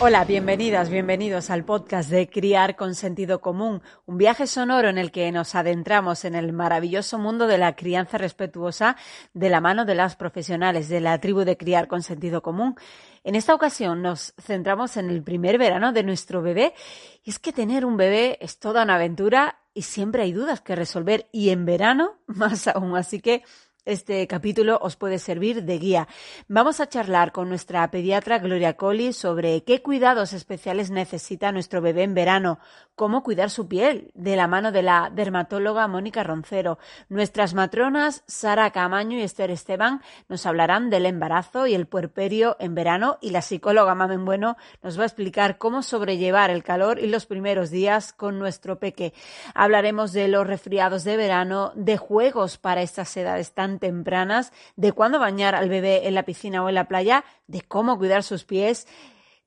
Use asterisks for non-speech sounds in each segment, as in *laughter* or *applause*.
Hola, bienvenidas, bienvenidos al podcast de Criar con Sentido Común, un viaje sonoro en el que nos adentramos en el maravilloso mundo de la crianza respetuosa de la mano de las profesionales de la tribu de Criar con Sentido Común. En esta ocasión nos centramos en el primer verano de nuestro bebé y es que tener un bebé es toda una aventura y siempre hay dudas que resolver y en verano *laughs* más aún, así que este capítulo os puede servir de guía. Vamos a charlar con nuestra pediatra Gloria Colli sobre qué cuidados especiales necesita nuestro bebé en verano, cómo cuidar su piel, de la mano de la dermatóloga Mónica Roncero. Nuestras matronas Sara Camaño y Esther Esteban nos hablarán del embarazo y el puerperio en verano y la psicóloga Mamen Bueno nos va a explicar cómo sobrellevar el calor y los primeros días con nuestro peque. Hablaremos de los resfriados de verano, de juegos para estas edades tan tempranas, de cuándo bañar al bebé en la piscina o en la playa, de cómo cuidar sus pies.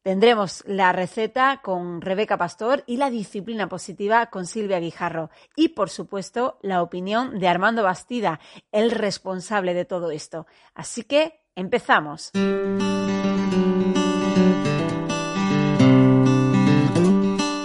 Tendremos la receta con Rebeca Pastor y la disciplina positiva con Silvia Guijarro. Y, por supuesto, la opinión de Armando Bastida, el responsable de todo esto. Así que, empezamos.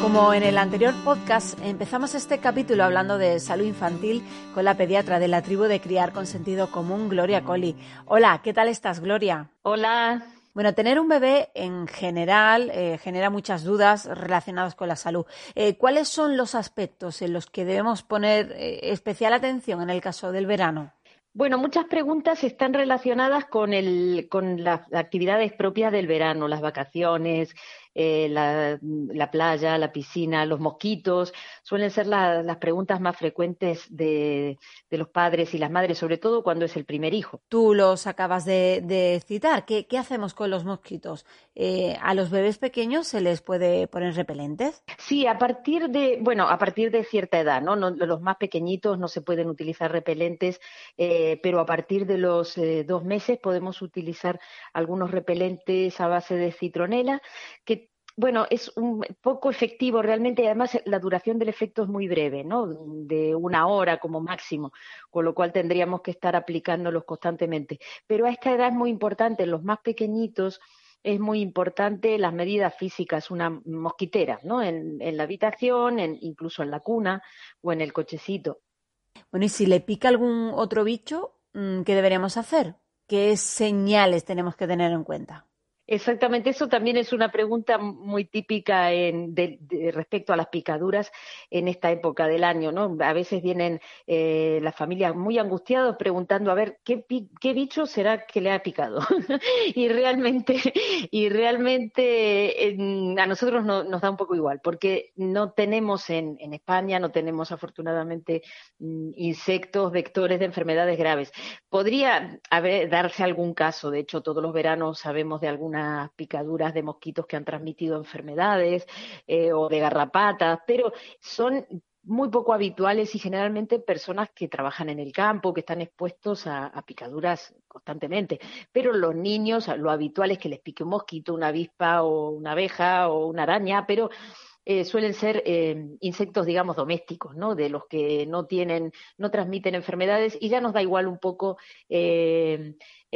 Como en el anterior podcast, empezamos este capítulo hablando de salud infantil con la pediatra de la tribu de Criar con Sentido Común, Gloria Colli. Hola, ¿qué tal estás, Gloria? Hola. Bueno, tener un bebé en general eh, genera muchas dudas relacionadas con la salud. Eh, ¿Cuáles son los aspectos en los que debemos poner eh, especial atención en el caso del verano? Bueno, muchas preguntas están relacionadas con, el, con las actividades propias del verano, las vacaciones, eh, la, playa, la piscina, los mosquitos, suelen ser las preguntas más frecuentes de, los padres y las madres, sobre todo cuando es el primer hijo. Tú los acabas de, citar. ¿Qué, hacemos con los mosquitos? Eh, ¿A los bebés pequeños se les puede poner repelentes? Sí, a partir de, bueno, a partir de cierta edad, ¿no? los más pequeñitos no se pueden utilizar repelentes, eh, pero a partir de los dos meses podemos utilizar algunos repelentes a base de citronela que bueno, es un poco efectivo realmente además la duración del efecto es muy breve, ¿no? De una hora como máximo, con lo cual tendríamos que estar aplicándolos constantemente. Pero a esta edad es muy importante, en los más pequeñitos es muy importante las medidas físicas, una mosquitera, ¿no? En, la habitación, en, incluso en la cuna o en el cochecito. Bueno, y si le pica algún otro bicho, mm, ¿qué deberíamos hacer? ¿Qué señales tenemos que tener en cuenta? Exactamente, eso también es una pregunta muy típica en, de, respecto a las picaduras en esta época del año, ¿no? A veces vienen eh, las familias muy angustiadas preguntando a ver qué, qué bicho será que le ha picado *laughs* y realmente y realmente a nosotros nos da un poco igual porque no tenemos en, en España no tenemos afortunadamente mm, insectos vectores de enfermedades graves. Podría haber darse algún caso, de hecho todos los veranos sabemos de alguna picaduras de mosquitos que han transmitido enfermedades eh, o de garrapatas, pero son muy poco habituales y generalmente personas que trabajan en el campo, que están expuestos a, picaduras constantemente. Pero los niños, lo habitual es que les pique un mosquito, una avispa o una abeja o una araña, pero eh, suelen ser eh, insectos, digamos, domésticos, ¿no? De los que no tienen, no transmiten enfermedades y ya nos da igual un poco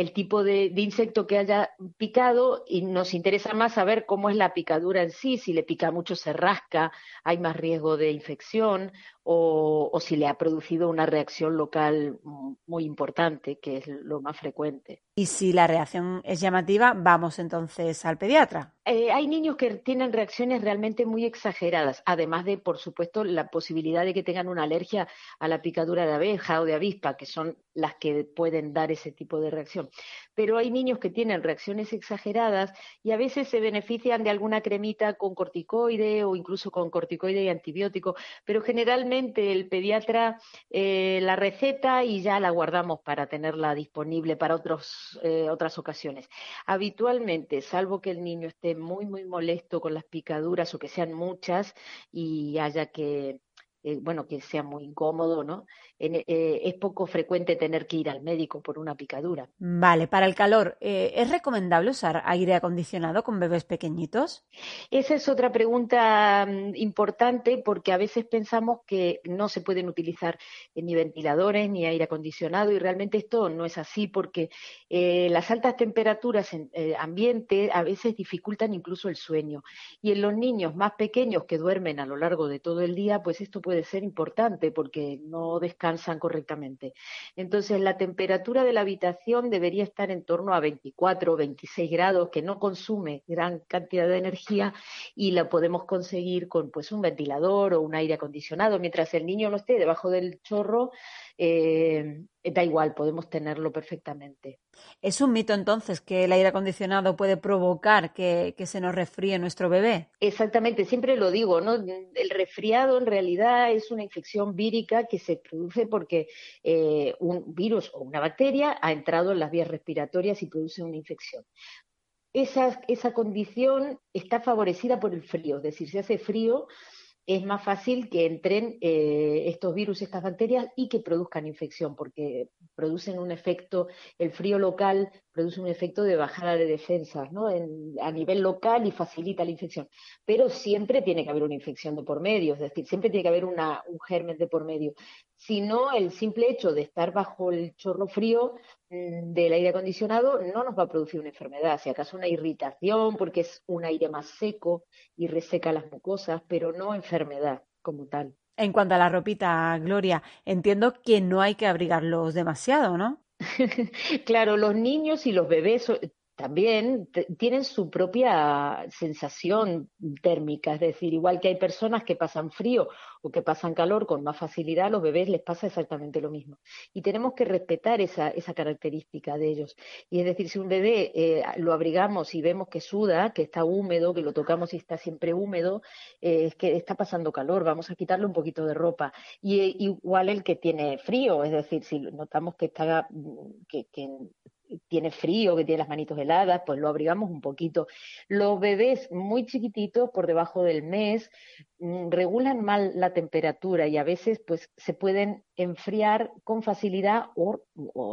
el tipo de, insecto que haya picado y nos interesa más saber cómo es la picadura en sí, si le pica mucho se rasca, hay más riesgo de infección o, si le ha producido una reacción local muy importante, que es lo más frecuente. Y si la reacción es llamativa, vamos entonces al pediatra. Eh, hay niños que tienen reacciones realmente muy exageradas, además de, por supuesto, la posibilidad de que tengan una alergia a la picadura de abeja o de avispa, que son las que pueden dar ese tipo de reacción. Pero hay niños que tienen reacciones exageradas y a veces se benefician de alguna cremita con corticoide o incluso con corticoide y antibiótico, pero generalmente el pediatra eh, la receta y ya la guardamos para tenerla disponible para otros, eh, otras ocasiones. Habitualmente, salvo que el niño esté muy, muy molesto con las picaduras o que sean muchas y haya que eh, bueno, que sea muy incómodo, ¿no? Eh, es poco frecuente tener que ir al médico por una picadura. Vale, para el calor, eh, ¿es recomendable usar aire acondicionado con bebés pequeñitos? Esa es otra pregunta mm, importante porque a veces pensamos que no se pueden utilizar ni ventiladores ni aire acondicionado y realmente esto no es así porque las altas temperaturas en ambiente a veces dificultan incluso el sueño y en los niños más pequeños que duermen a lo largo de todo el día, pues esto puede ser importante porque no descansan correctamente. Entonces, la temperatura de la habitación debería estar en torno a 24 o 26 grados, que no consume gran cantidad de energía y la podemos conseguir con pues un ventilador o un aire acondicionado. Mientras el niño no esté debajo del chorro, eh, da igual, podemos tenerlo perfectamente. ¿Es un mito entonces que el aire acondicionado puede provocar que, se nos resfríe nuestro bebé? Exactamente, siempre lo digo, ¿no? El resfriado en realidad es una infección vírica que se produce porque eh, un virus o una bacteria ha entrado en las vías respiratorias y produce una infección. Esa, esa condición está favorecida por el frío, es decir, si hace frío, es más fácil que entren eh, estos virus, estas bacterias y que produzcan infección, porque producen un efecto, el frío local produce un efecto de bajada de defensas ¿no? a nivel local y facilita la infección. Pero siempre tiene que haber una infección de por medio, es decir, siempre tiene que haber una, un germen de por medio. Si no, el simple hecho de estar bajo el chorro frío del aire acondicionado no nos va a producir una enfermedad, si acaso una irritación porque es un aire más seco y reseca las mucosas, pero no enfermedad como tal. En cuanto a la ropita, Gloria, entiendo que no hay que abrigarlos demasiado, ¿no? *laughs* claro, los niños y los bebés también tienen su propia sensación térmica, es decir, igual que hay personas que pasan frío o que pasan calor con más facilidad, a los bebés les pasa exactamente lo mismo. Y tenemos que respetar esa, esa característica de ellos. Y es decir, si un bebé eh, lo abrigamos y vemos que suda, que está húmedo, que lo tocamos y está siempre húmedo, eh, es que está pasando calor, vamos a quitarle un poquito de ropa. Y eh, igual el que tiene frío, es decir, si notamos que está que tiene frío, que tiene las manitos heladas, pues lo abrigamos un poquito. Los bebés muy chiquititos, por debajo del mes, mm, regulan mal la temperatura y a veces pues se pueden enfriar con facilidad o,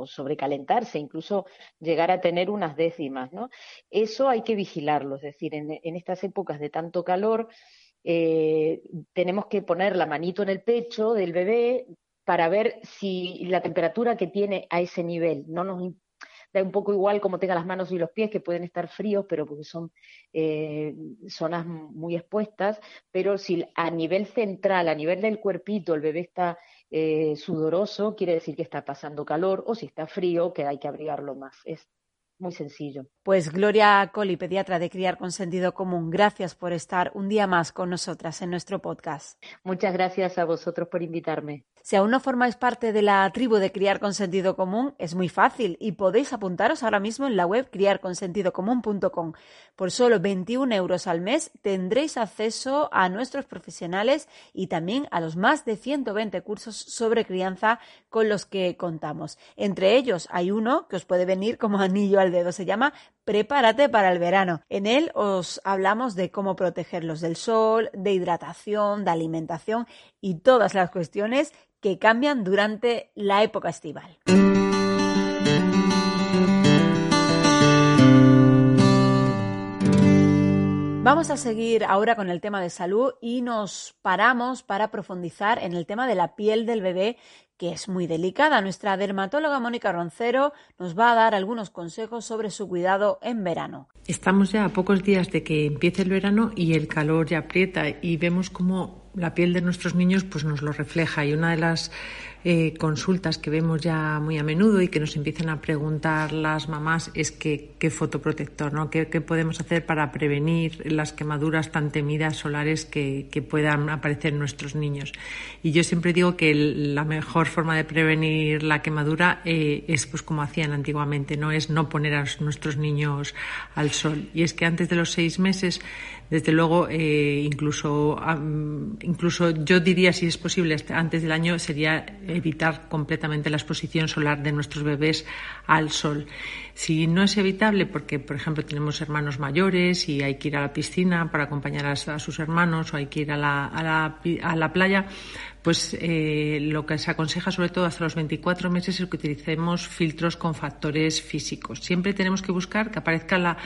sobrecalentarse, incluso llegar a tener unas décimas, ¿no? Eso hay que vigilarlo, es decir, en, estas épocas de tanto calor, eh, tenemos que poner la manito en el pecho del bebé para ver si la temperatura que tiene a ese nivel no nos da un poco igual como tenga las manos y los pies, que pueden estar fríos, pero porque son eh, zonas muy expuestas, pero si a nivel central, a nivel del cuerpito, el bebé está eh, sudoroso, quiere decir que está pasando calor, o si está frío, que hay que abrigarlo más. Es muy sencillo. Pues Gloria Coli, pediatra de Criar con Sentido Común, gracias por estar un día más con nosotras en nuestro podcast. Muchas gracias a vosotros por invitarme. Si aún no formáis parte de la tribu de Criar con Sentido Común, es muy fácil y podéis apuntaros ahora mismo en la web criarconsentidocomún.com. Por solo 21 euros al mes tendréis acceso a nuestros profesionales y también a los más de 120 cursos sobre crianza con los que contamos. Entre ellos hay uno que os puede venir como anillo al dedo. Se llama Prepárate para el verano. En él os hablamos de cómo protegerlos del sol, de hidratación, de alimentación y todas las cuestiones que cambian durante la época estival. Vamos a seguir ahora con el tema de salud y nos paramos para profundizar en el tema de la piel del bebé, que es muy delicada. Nuestra dermatóloga Mónica Roncero nos va a dar algunos consejos sobre su cuidado en verano. Estamos ya a pocos días de que empiece el verano y el calor ya aprieta y vemos cómo la piel de nuestros niños pues nos lo refleja. Y una de las eh, consultas que vemos ya muy a menudo y que nos empiezan a preguntar las mamás es que, qué fotoprotector, ¿no? ¿Qué, podemos hacer para prevenir las quemaduras tan temidas solares que, puedan aparecer en nuestros niños? Y yo siempre digo que la mejor forma de prevenir la quemadura eh, es pues como hacían antiguamente, no es no poner a nuestros niños al sol. Y es que antes de los seis meses desde luego, eh, incluso, incluso yo diría, si es posible, antes del año sería evitar completamente la exposición solar de nuestros bebés al sol. Si no es evitable, porque, por ejemplo, tenemos hermanos mayores y hay que ir a la piscina para acompañar a, sus hermanos o hay que ir a la, a la, a la playa, pues eh, lo que se aconseja sobre todo hasta los 24 meses es que utilicemos filtros con factores físicos. Siempre tenemos que buscar que aparezca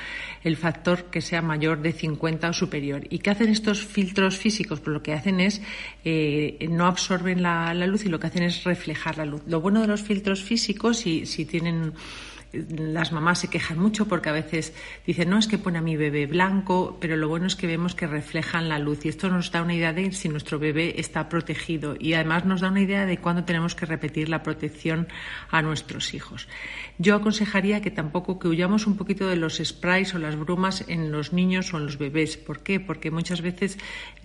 el factor que sea mayor de 50 o superior. ¿Y qué hacen estos filtros físicos? Pues lo que hacen es eh, no absorben la, la, luz y lo que hacen es reflejar la luz. Lo bueno de los filtros físicos, si, si tienen las mamás se quejan mucho porque a veces dicen, no, es que pone a mi bebé blanco, pero lo bueno es que vemos que reflejan la luz y esto nos da una idea de si nuestro bebé está protegido y además nos da una idea de cuándo tenemos que repetir la protección a nuestros hijos. Yo aconsejaría que tampoco que huyamos un poquito de los sprays o las brumas en los niños o en los bebés. ¿Por qué? Porque muchas veces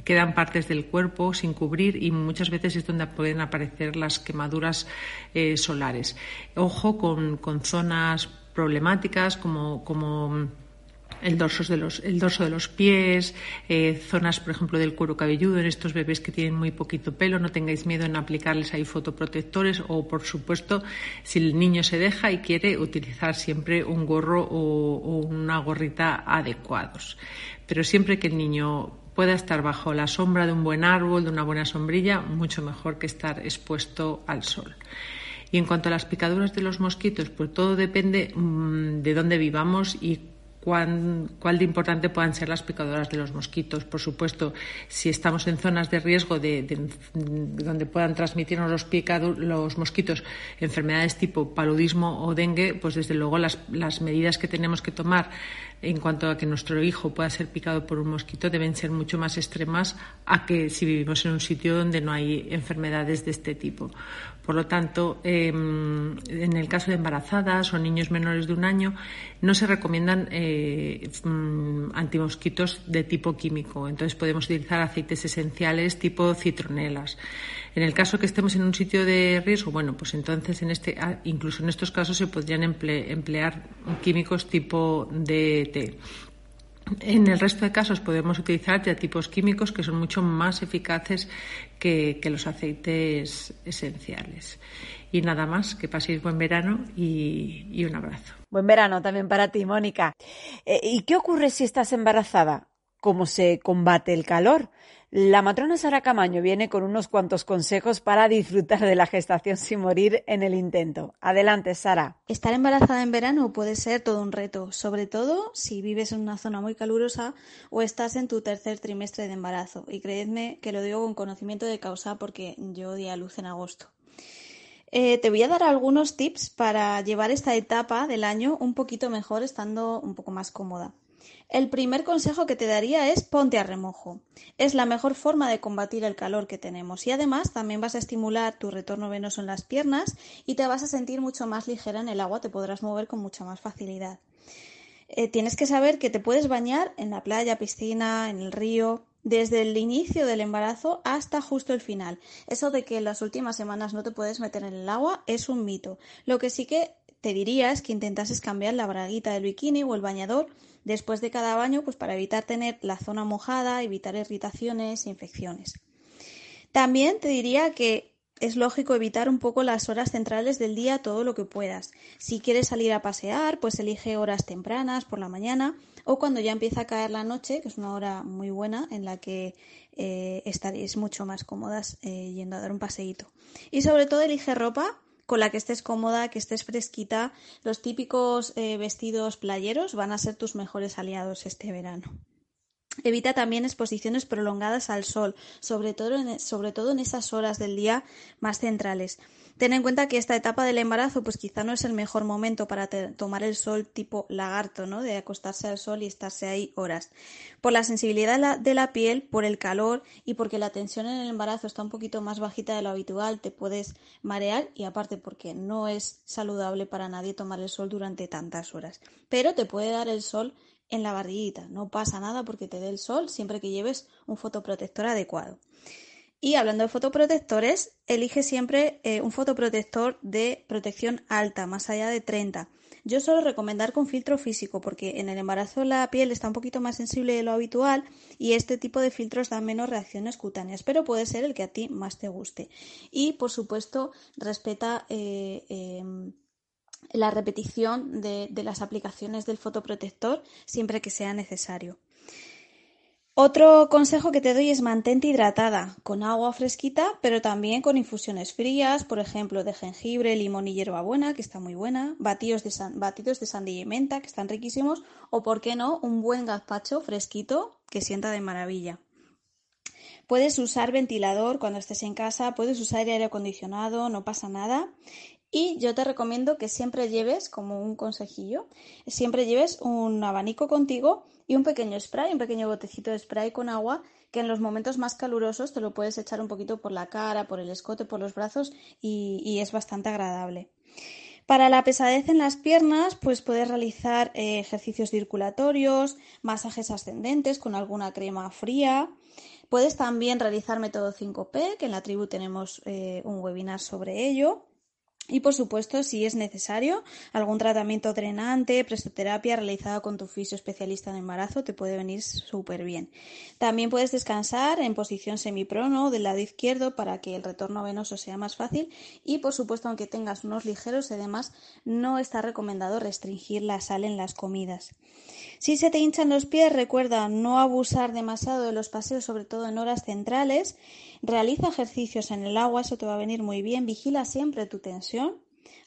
quedan partes del cuerpo sin cubrir y muchas veces es donde pueden aparecer las quemaduras eh, solares. Ojo con, con zonas problemáticas como, como el dorso de los, el dorso de los pies, eh, zonas, por ejemplo, del cuero cabelludo en estos bebés que tienen muy poquito pelo. No tengáis miedo en aplicarles ahí fotoprotectores o, por supuesto, si el niño se deja y quiere utilizar siempre un gorro o una gorrita adecuados. Pero siempre que el niño pueda estar bajo la sombra de un buen árbol, de una buena sombrilla, mucho mejor que estar expuesto al sol. Y en cuanto a las picaduras de los mosquitos, pues todo depende mm, de dónde vivamos y cuán, cuál de importante puedan ser las picaduras de los mosquitos. Por supuesto, si estamos en zonas de riesgo de, donde puedan transmitirnos los, los mosquitos enfermedades tipo paludismo o dengue, pues desde luego las, las medidas que tenemos que tomar en cuanto a que nuestro hijo pueda ser picado por un mosquito deben ser mucho más extremas a que si vivimos en un sitio donde no hay enfermedades de este tipo. Por lo tanto, em, en el caso de embarazadas o niños menores de un año, no se recomiendan eh, mm, antimosquitos de tipo químico. Entonces, podemos utilizar aceites esenciales tipo citronelas. En el caso que estemos en un sitio de riesgo, bueno, pues entonces en este, ah, incluso en estos casos se podrían emplear químicos tipo DT. En el resto de casos podemos utilizar ya tipos químicos que son mucho más eficaces que, los aceites esenciales. Y nada más, que paséis buen verano y, un abrazo. Buen verano también para ti, Mónica. Eh, ¿Y qué ocurre si estás embarazada? ¿Cómo se combate el calor? La matrona Sara Camaño viene con unos cuantos consejos para disfrutar de la gestación sin morir en el intento. Adelante, Sara. Estar embarazada en verano puede ser todo un reto, sobre todo si vives en una zona muy calurosa o estás en tu tercer trimestre de embarazo. Y creedme que lo digo con conocimiento de causa porque yo di a luz en agosto. Eh, te voy a dar algunos tips para llevar esta etapa del año un poquito mejor estando un poco más cómoda. El primer consejo que te daría es ponte a remojo. Es la mejor forma de combatir el calor que tenemos y además también vas a estimular tu retorno venoso en las piernas y te vas a sentir mucho más ligera en el agua, te podrás mover con mucha más facilidad. Eh, tienes que saber que te puedes bañar en la playa, piscina, en el río, desde el inicio del embarazo hasta justo el final. Eso de que en las últimas semanas no te puedes meter en el agua es un mito. Lo que sí que te diría es que intentases cambiar la braguita del bikini o el bañador después de cada baño, pues para evitar tener la zona mojada, evitar irritaciones infecciones. También te diría que es lógico evitar un poco las horas centrales del día todo lo que puedas. Si quieres salir a pasear, pues elige horas tempranas por la mañana o cuando ya empieza a caer la noche, que es una hora muy buena en la que eh, estaréis mucho más cómodas eh, yendo a dar un paseíto. Y sobre todo elige ropa con la que estés cómoda, que estés fresquita. Los típicos eh, vestidos playeros van a ser tus mejores aliados este verano. Evita también exposiciones prolongadas al sol, sobre todo, en, sobre todo en esas horas del día más centrales. Ten en cuenta que esta etapa del embarazo, pues quizá no es el mejor momento para tomar el sol tipo lagarto, ¿no? De acostarse al sol y estarse ahí horas. Por la sensibilidad de la, piel, por el calor y porque la tensión en el embarazo está un poquito más bajita de lo habitual, te puedes marear y aparte porque no es saludable para nadie tomar el sol durante tantas horas. Pero te puede dar el sol en la barriguita. No pasa nada porque te dé el sol siempre que lleves un fotoprotector adecuado. Y hablando de fotoprotectores, elige siempre eh, un fotoprotector de protección alta, más allá de 30. Yo suelo recomendar con filtro físico porque en el embarazo la piel está un poquito más sensible de lo habitual y este tipo de filtros dan menos reacciones cutáneas, pero puede ser el que a ti más te guste. Y por supuesto respeta eh, em, la repetición de las aplicaciones del fotoprotector siempre que sea necesario. Otro consejo que te doy es mantente hidratada con agua fresquita, pero también con infusiones frías, por ejemplo, de jengibre, limón y hierbabuena, que está muy buena, batidos de, batidos de sandía y menta, que están riquísimos, o, por qué no, un buen gazpacho fresquito que sienta de maravilla. Puedes usar ventilador cuando estés en casa, puedes usar aire acondicionado, no pasa nada. Y yo te recomiendo que siempre lleves, como un consejillo, siempre lleves un abanico contigo y un pequeño spray, un pequeño botecito de spray con agua que en los momentos más calurosos te lo puedes echar un poquito por la cara, por el escote, por los brazos y, es bastante agradable. Para la pesadez en las piernas, pues puedes realizar eh, ejercicios circulatorios, masajes ascendentes con alguna crema fría. Puedes también realizar método 5P, que en la tribu tenemos eh, un webinar sobre ello. Y por supuesto, si es necesario, algún tratamiento drenante, prestoterapia realizada con tu fisio especialista en embarazo te puede venir súper bien. También puedes descansar en posición semiprono del lado izquierdo para que el retorno venoso sea más fácil y por supuesto, aunque tengas unos ligeros además no está recomendado restringir la sal en las comidas. Si se te hinchan los pies, recuerda no abusar demasiado de los paseos, sobre todo en horas centrales. Realiza ejercicios en el agua, eso te va a venir muy bien. Vigila siempre tu tensión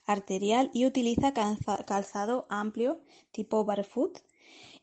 arterial y utiliza calzado amplio tipo barefoot.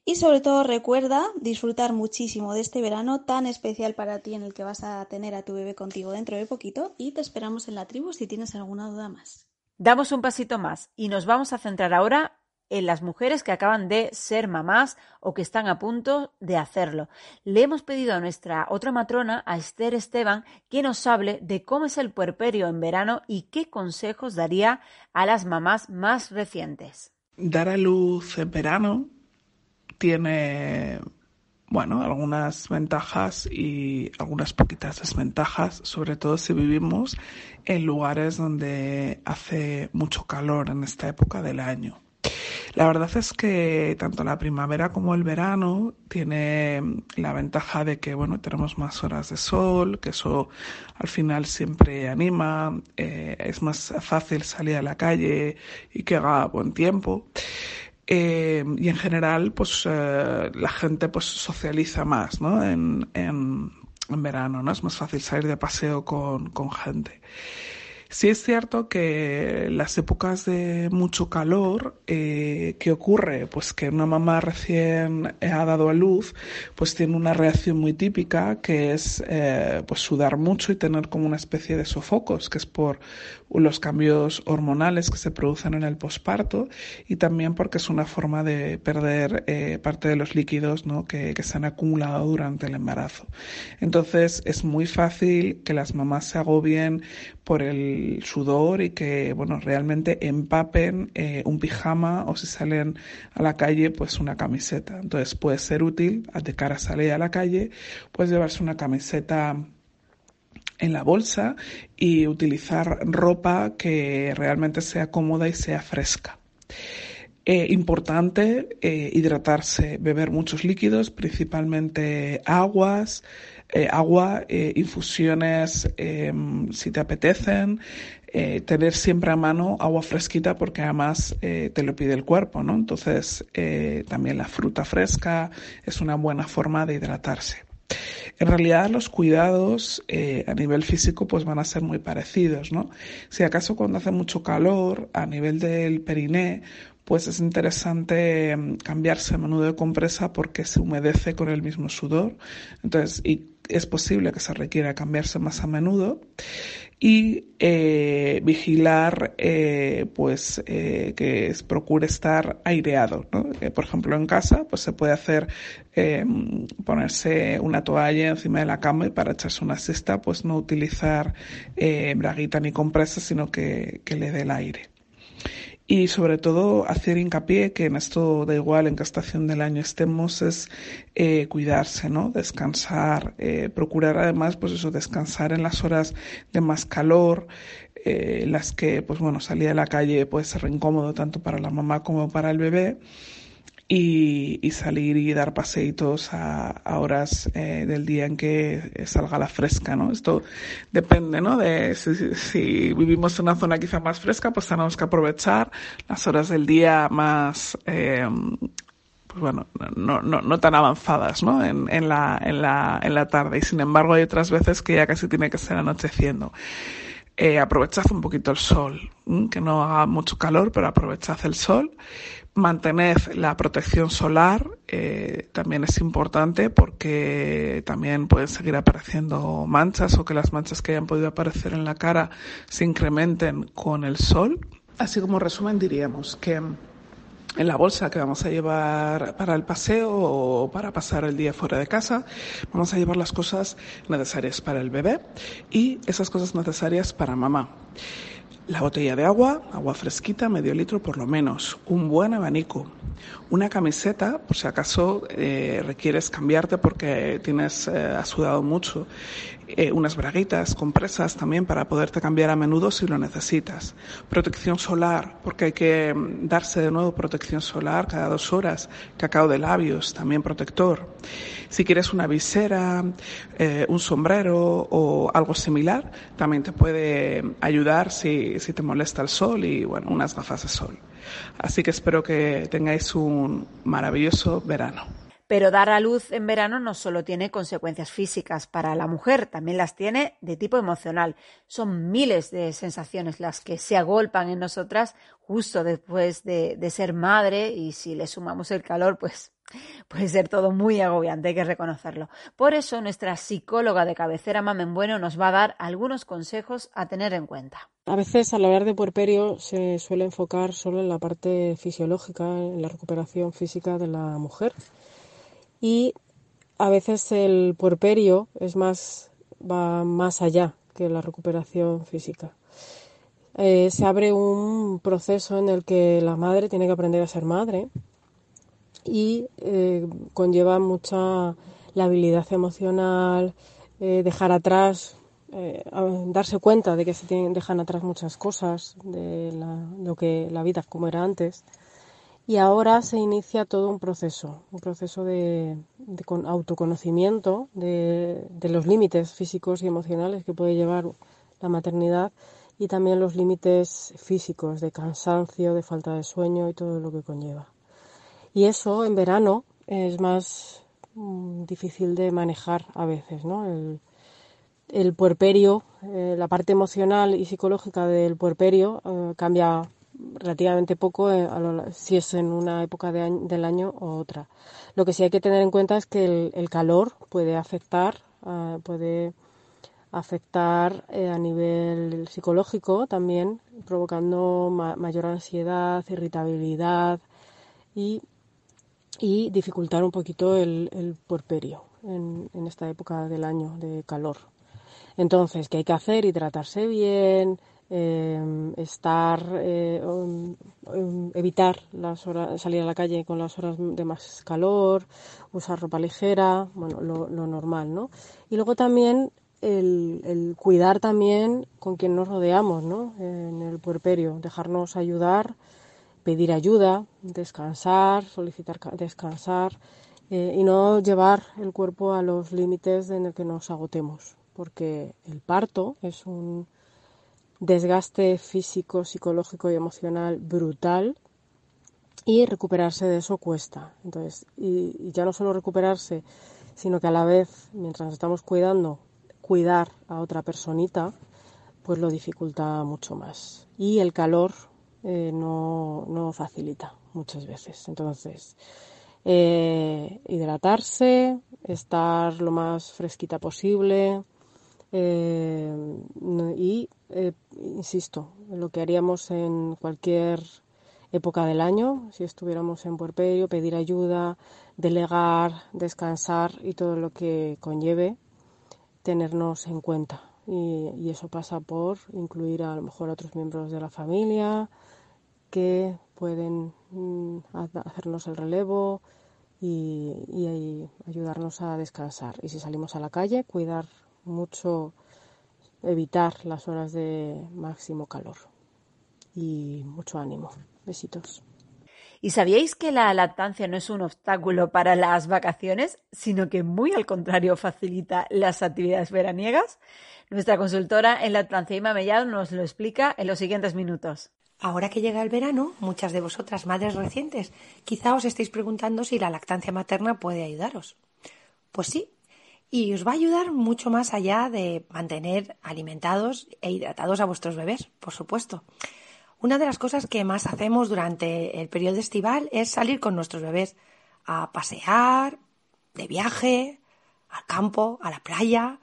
Y sobre todo recuerda disfrutar muchísimo de este verano tan especial para ti en el que vas a tener a tu bebé contigo dentro de poquito y te esperamos en la tribu si tienes alguna duda más. Damos un pasito más y nos vamos a centrar ahora en las mujeres que acaban de ser mamás o que están a punto de hacerlo. Le hemos pedido a nuestra otra matrona, a Esther Esteban, que nos hable de cómo es el puerperio en verano y qué consejos daría a las mamás más recientes. Dar a luz en verano tiene, bueno, algunas ventajas y algunas poquitas desventajas, sobre todo si vivimos en lugares donde hace mucho calor en esta época del año. La verdad es que tanto la primavera como el verano tiene la ventaja de que, bueno, tenemos más horas de sol, que eso al final siempre anima, eh, es más fácil salir a la calle y que haga buen tiempo. Eh, y en general, pues eh, la gente pues socializa más, ¿no? En, en, en, verano, ¿no? Es más fácil salir de paseo con, con gente. Sí es cierto que las épocas de mucho calor, eh, ¿qué ocurre? Pues que una mamá recién ha dado a luz, pues tiene una reacción muy típica que es eh, pues sudar mucho y tener como una especie de sofocos, que es por los cambios hormonales que se producen en el posparto y también porque es una forma de perder eh, parte de los líquidos ¿no? que, que se han acumulado durante el embarazo. Entonces es muy fácil que las mamás se agobien por el sudor y que, bueno, realmente empapen eh, un pijama o si salen a la calle, pues una camiseta. Entonces puede ser útil de cara a salir a la calle, pues llevarse una camiseta en la bolsa y utilizar ropa que realmente sea cómoda y sea fresca. Eh, importante eh, hidratarse, beber muchos líquidos, principalmente aguas, eh, agua, infusiones em, si te apetecen, tener siempre a mano agua fresquita porque además te lo pide el cuerpo, ¿no? Entonces también la fruta fresca es una buena forma de hidratarse. En realidad los cuidados a nivel físico pues van a ser muy parecidos, ¿no? Si acaso cuando hace mucho calor a nivel del periné pues es interesante em, cambiarse a menudo de compresa porque se humedece con el mismo sudor. Entonces, y es posible que se requiera cambiarse más a menudo y eh, vigilar eh, pues eh, que procure estar aireado ¿no? por ejemplo en casa pues se puede hacer em, ponerse una toalla encima de la cama y para echarse una siesta pues no utilizar braguita ni compresa sino que, que le dé el aire y sobre todo hacer hincapié que en esto da igual en qué estación del año estemos es eh, cuidarse, ¿no? Descansar, eh, procurar además pues eso, descansar en las horas de más calor, eh, las que pues bueno, salir a la calle puede ser incómodo tanto para la mamá como para el bebé y, y salir y dar paseitos a, a horas eh, del día en que salga la fresca, ¿no? Esto depende, ¿no? De si, si, vivimos en una zona quizá más fresca, pues tenemos que aprovechar las horas del día más, eh, pues bueno, no, no, no tan avanzadas, ¿no? En, en, la, en, la, en la tarde. Y sin embargo hay otras veces que ya casi tiene que ser anocheciendo. Eh, aprovechad un poquito el sol, que no haga mucho calor, pero aprovechad el sol. Mantened la protección solar, eh, también es importante porque también pueden seguir apareciendo manchas o que las manchas que hayan podido aparecer en la cara se incrementen con el sol. Así como resumen diríamos que en la bolsa que vamos a llevar para el paseo o para pasar el día fuera de casa. Vamos a llevar las cosas necesarias para el bebé y esas cosas necesarias para mamá. La botella de agua, agua fresquita, medio litro por lo menos, un buen abanico, una camiseta, por si acaso eh, requieres cambiarte porque tienes, eh, has sudado mucho, eh, unas braguitas, compresas también para poderte cambiar a menudo si lo necesitas. Protección solar, porque hay que mm, darse de nuevo protección solar cada dos horas. Cacao de labios, también protector. Si quieres una visera, un sombrero o algo similar, también te puede ayudar si, si te molesta el sol y bueno, unas gafas de sol. Así que espero que tengáis un maravilloso verano. Pero dar a luz en verano no solo tiene consecuencias físicas para la mujer, también las tiene de tipo emocional. Son miles de sensaciones las que se agolpan en nosotras justo después de, ser madre y si le sumamos el calor, pues *laughs* Puede ser todo muy agobiante, hay que reconocerlo. Por eso nuestra psicóloga de cabecera, Mamen Bueno, nos va a dar algunos consejos a tener en cuenta. A veces al hablar de puerperio se suele enfocar solo en la parte fisiológica, en la recuperación física de la mujer. Y a veces el puerperio es más, va más allá que la recuperación física. Eh, se abre un proceso en el que la madre tiene que aprender a ser madre, y eh, conlleva mucha la habilidad emocional, eh, dejar atrás, darse cuenta de que se dejan atrás muchas cosas de lo que la vida como era antes. Y ahora se inicia todo un proceso, un proceso de, autoconocimiento de, los límites físicos y emocionales que puede llevar la maternidad y también los límites físicos de cansancio, de falta de sueño y todo lo que conlleva. Y eso en verano es más mm, difícil de manejar a veces, ¿no? El, puerperio, eh, la parte emocional y psicológica del puerperio eh, cambia relativamente poco eh, si es en una época del año o otra. Lo que sí hay que tener en cuenta es que el, calor puede afectar, puede afectar a nivel psicológico también, provocando mayor ansiedad, irritabilidad y y dificultar un poquito el, el puerperio en, en, esta época del año de calor. Entonces, ¿qué hay que hacer? Hidratarse bien, eh, estar, eh, evitar las horas, salir a la calle con las horas de más calor, usar ropa ligera, bueno, lo, normal, ¿no? Y luego también el, el, cuidar también con quien nos rodeamos, ¿no? En el puerperio, dejarnos ayudar pedir ayuda, descansar, solicitar descansar eh, y no llevar el cuerpo a los límites en el que nos agotemos, porque el parto es un desgaste físico, psicológico y emocional brutal y recuperarse de eso cuesta. Entonces, y, ya no solo recuperarse, sino que a la vez, mientras estamos cuidando, cuidar a otra personita, pues lo dificulta mucho más. Y el calor eh, no, no, facilita muchas veces. Entonces, eh, hidratarse, estar lo más fresquita posible eh, y, insisto, lo que haríamos en cualquier época del año, si estuviéramos en puerperio, pedir ayuda, delegar, descansar y todo lo que conlleve tenernos en cuenta. Y, y, eso pasa por incluir a lo mejor a otros miembros de la familia, que pueden mm, hacernos el relevo y, ayudarnos a descansar. Y si salimos a la calle, cuidar mucho, evitar las horas de máximo calor. Y mucho ánimo. Besitos. ¿Y sabíais que la lactancia no es un obstáculo para las vacaciones, sino que muy al contrario facilita las actividades veraniegas? Nuestra consultora en lactancia Ima Mellado nos lo explica en los siguientes minutos. Ahora que llega el verano, muchas de vosotras, madres recientes, quizá os estéis preguntando si la lactancia materna puede ayudaros. Pues sí, y os va a ayudar mucho más allá de mantener alimentados e hidratados a vuestros bebés, por supuesto. Una de las cosas que más hacemos durante el periodo estival es salir con nuestros bebés a pasear, de viaje, al campo, a la playa.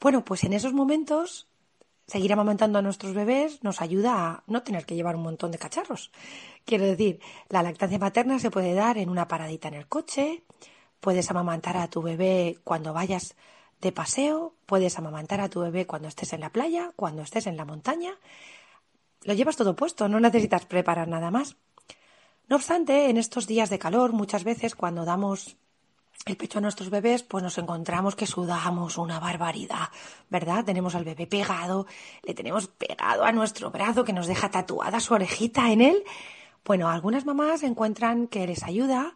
Bueno, pues en esos momentos seguir amamantando a nuestros bebés nos ayuda a no tener que llevar un montón de cacharros. Quiero decir, la lactancia materna se puede dar en una paradita en el coche, puedes amamantar a tu bebé cuando vayas de paseo, puedes amamantar a tu bebé cuando estés en la playa, cuando estés en la montaña. Lo llevas todo puesto, no necesitas preparar nada más. No obstante, en estos días de calor, muchas veces cuando damos el pecho a nuestros bebés, pues nos encontramos que sudamos una barbaridad, ¿verdad? Tenemos al bebé pegado, le tenemos pegado a nuestro brazo que nos deja tatuada su orejita en él. Bueno, algunas mamás encuentran que les ayuda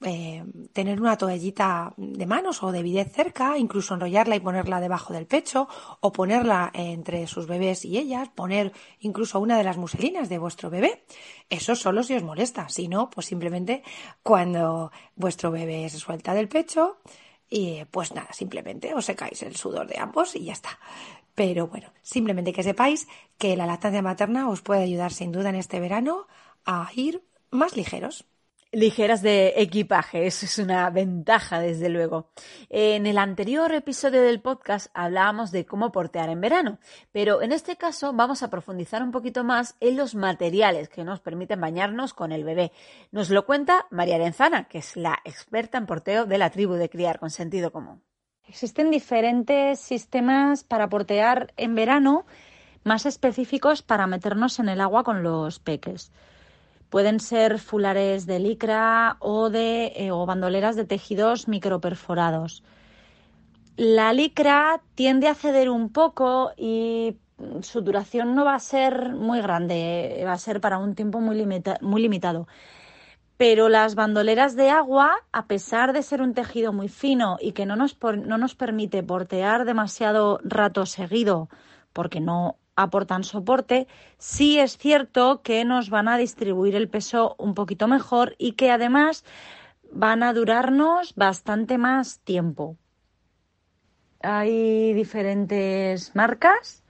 eh, tener una toallita de manos o de bidez cerca, incluso enrollarla y ponerla debajo del pecho o ponerla entre sus bebés y ellas, poner incluso una de las muselinas de vuestro bebé. Eso solo si os molesta, si no, pues simplemente cuando vuestro bebé se suelta del pecho y pues nada, simplemente os secáis el sudor de ambos y ya está. Pero bueno, simplemente que sepáis que la lactancia materna os puede ayudar sin duda en este verano a ir más ligeros ligeras de equipaje. Eso es una ventaja, desde luego. En el anterior episodio del podcast hablábamos de cómo portear en verano, pero en este caso vamos a profundizar un poquito más en los materiales que nos permiten bañarnos con el bebé. Nos lo cuenta María Arenzana, que es la experta en porteo de la tribu de Criar con Sentido Común. Existen diferentes sistemas para portear en verano más específicos para meternos en el agua con los peques. Pueden ser fulares de licra o, de, eh, o bandoleras de tejidos microperforados. La licra tiende a ceder un poco y su duración no va a ser muy grande, va a ser para un tiempo muy, muy limitado. Pero las bandoleras de agua, a pesar de ser un tejido muy fino y que no nos, no nos permite portear demasiado rato seguido, porque no aportan soporte, sí es cierto que nos van a distribuir el peso un poquito mejor y que además van a durarnos bastante más tiempo. Hay diferentes marcas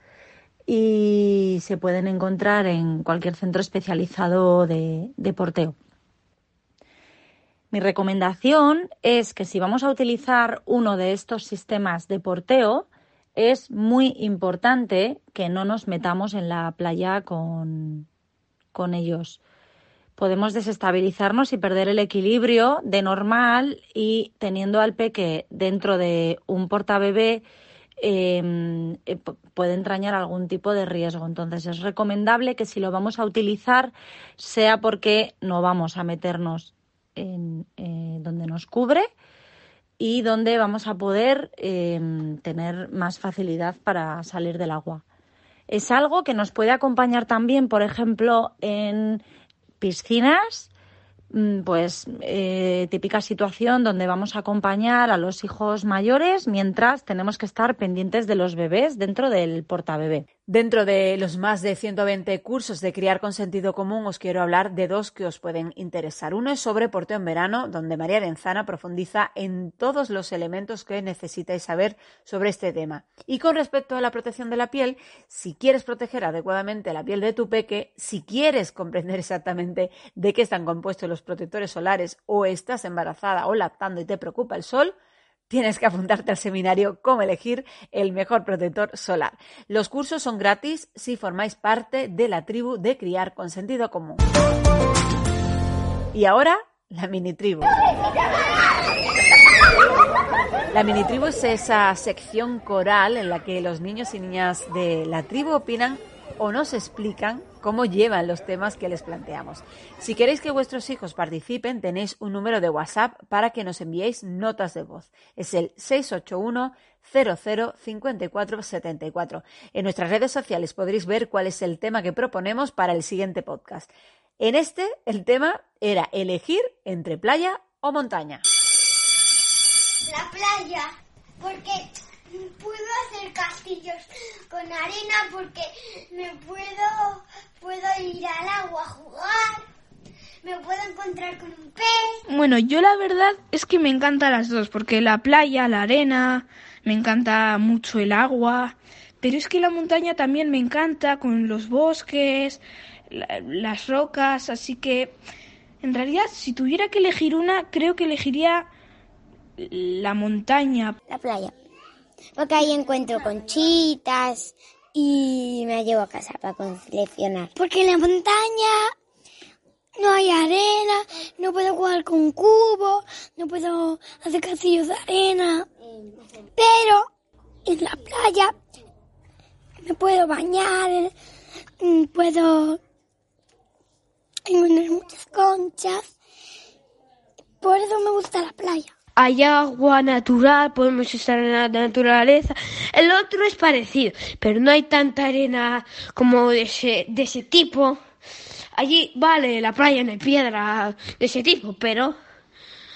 y se pueden encontrar en cualquier centro especializado de, de porteo. Mi recomendación es que si vamos a utilizar uno de estos sistemas de porteo, es muy importante que no nos metamos en la playa con, con ellos. Podemos desestabilizarnos y perder el equilibrio de normal y teniendo al peque dentro de un portabebé em, eh, puede entrañar algún tipo de riesgo. Entonces es recomendable que si lo vamos a utilizar sea porque no vamos a meternos eh, donde nos cubre y donde vamos a poder em, tener más facilidad para salir del agua. Es algo que nos puede acompañar también, por ejemplo, en piscinas Mm, pues eh, típica situación donde vamos a acompañar a los hijos mayores mientras tenemos que estar pendientes de los bebés dentro del portabebé. Dentro de los más de 120 cursos de criar con sentido común os quiero hablar de dos que os pueden interesar. Uno es sobre porteo en verano, donde María Arenzana profundiza en todos los elementos que necesitáis saber sobre este tema. Y con respecto a la protección de la piel, si quieres proteger adecuadamente la piel de tu peque, si quieres comprender *laughs* exactamente de qué están compuestos los protectores solares o estás embarazada o lactando y te preocupa el sol, tienes que apuntarte al seminario Cómo elegir el mejor protector solar. Los cursos son gratis si formáis parte de la tribu de criar con sentido común. Y ahora, la mini tribu. La mini tribu es esa sección coral en la que los niños y niñas de la tribu opinan o nos explican cómo llevan los temas que les planteamos. Si queréis que vuestros hijos participen, tenéis un número de WhatsApp para que nos enviéis notas de voz. Es el 681 00 54 74. En nuestras redes sociales podréis ver cuál es el tema que proponemos para el siguiente podcast. En este, el tema era elegir entre playa o montaña. La playa, porque puedo hacer castillos con arena porque me puedo, puedo ir al agua a jugar, me puedo encontrar con un pez. Bueno, yo la verdad es que me encantan las dos, porque la playa, la arena, me encanta mucho el agua, pero es que la montaña también me encanta con los bosques, las rocas, así que en realidad si tuviera que elegir una, creo que elegiría la montaña. La playa. Porque ahí encuentro conchitas y me llevo a casa para coleccionar. Porque en la montaña no hay arena, no puedo jugar con cubos, no puedo hacer castillos de arena. Pero en la playa me puedo bañar, mm, puedo encontrar muchas conchas. Por eso me gusta la playa hay agua natural, podemos estar en la naturaleza. El otro es parecido, pero no hay tanta arena como de ese, de ese tipo. Allí, vale, la playa no hay piedra de ese tipo, pero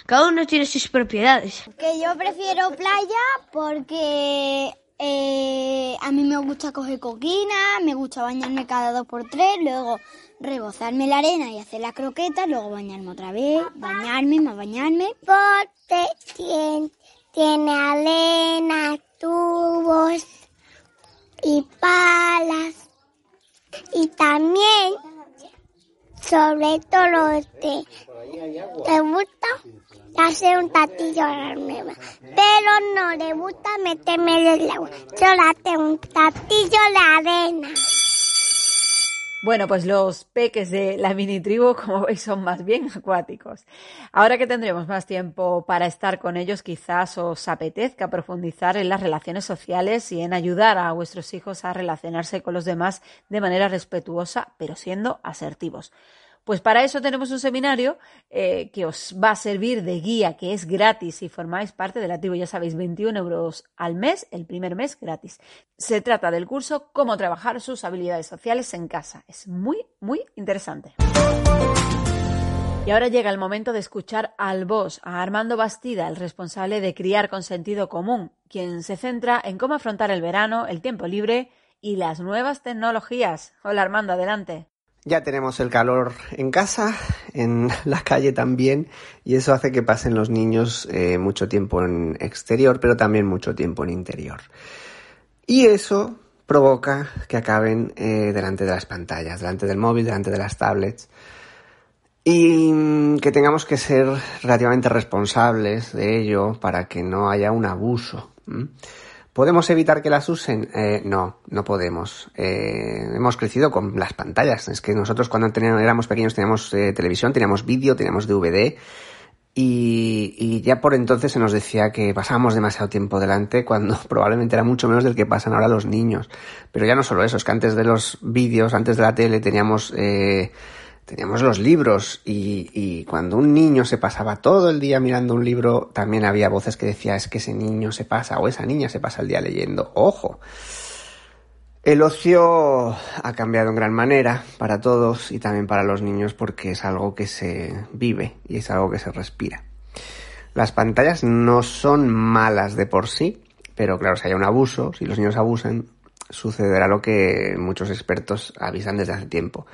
cada uno tiene sus propiedades. Que yo prefiero playa porque eh, a mí me gusta coger coquina, me gusta bañarme cada dos por tres, luego rebozarme la arena y hacer la croqueta, luego bañarme otra vez, bañarme, más bañarme. Porque tiene, tiene arena, tubos y palas. Y también, sobre todo, te, te gusta hacer un tatillo a la nueva. Pero no le gusta meterme en el agua. Solo hace un tatillo de arena. Bueno, pues los peques de la mini tribu, *laughs* como veis, son más bien acuáticos. Ahora que tendremos más tiempo para estar con ellos, quizás os apetezca profundizar en las relaciones sociales y en ayudar a vuestros hijos a relacionarse con los demás de manera respetuosa, pero siendo asertivos. Pues para eso tenemos un seminario eh, que os va a servir de guía, que es gratis si formáis parte de la tribu. Ya sabéis, 21 euros al mes, el primer mes gratis. Se trata del curso Cómo trabajar sus habilidades sociales en casa. Es muy, muy interesante. Y ahora llega el momento de escuchar al boss, a Armando Bastida, el responsable de Criar con Sentido Común, quien se centra en cómo afrontar el verano, el tiempo libre y las nuevas tecnologías. Hola Armando, adelante. Ya tenemos el calor en casa, en *laughs* la calle también, y eso hace que pasen los niños eh, mucho tiempo en exterior, pero también mucho tiempo en interior. Y eso provoca que acaben eh, delante de las pantallas, delante del móvil, delante de las tablets, y mm, que tengamos que ser relativamente responsables de ello para que no haya un abuso. ¿Podemos evitar que las usen? Eh, no, no podemos. Eh, hemos crecido con las pantallas. Es que nosotros cuando éramos pequeños teníamos eh, televisión, teníamos vídeo, teníamos DVD. Y, y, ya por entonces se nos decía que pasábamos demasiado tiempo delante cuando *laughs* probablemente era mucho menos del que pasan ahora los niños. Pero ya no solo eso, es que antes de los vídeos, antes de la tele teníamos eh, teníamos los libros y, y, cuando un niño se pasaba todo el día mirando un libro, también había voces que decía es que ese niño se pasa o esa niña se pasa el día leyendo. Ojo. El ocio ha cambiado en gran manera para todos y también para los niños porque es algo que se vive y es algo que se respira. Las pantallas no son malas de por sí, pero claro, si hay un abuso, si los niños abusan, sucederá lo que muchos expertos avisan desde hace tiempo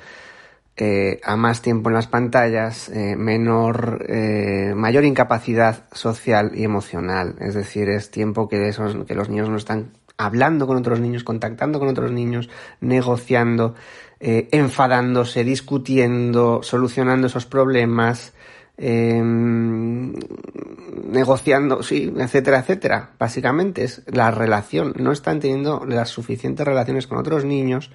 eh, a más tiempo en las pantallas, eh, menor, eh, mayor incapacidad social y emocional. Es decir, es tiempo que, esos, que los niños no están hablando con otros niños, contactando con otros niños, negociando, enfadándose, discutiendo, solucionando esos problemas, em, negociando, sí, etcétera, etcétera. Básicamente es la relación. No están teniendo las suficientes relaciones con otros niños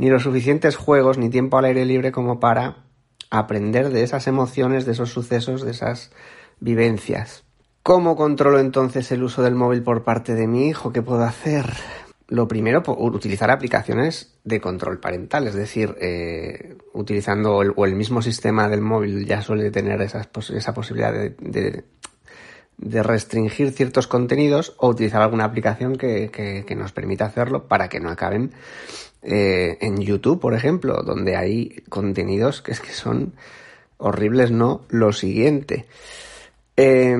ni los suficientes juegos ni tiempo al aire libre como para aprender de esas emociones, de esos sucesos, de esas vivencias. ¿Cómo controlo entonces el uso del móvil por parte de mi hijo? ¿Qué puedo hacer? Lo primero, utilizar aplicaciones de control parental, es decir, eh, utilizando o el mismo sistema del móvil ya suele tener esa posibilidad de, restringir ciertos contenidos o utilizar alguna aplicación que nos permita hacerlo para que no acaben eh, en YouTube, por ejemplo, donde hay contenidos que es que son horribles, no lo siguiente. Eh,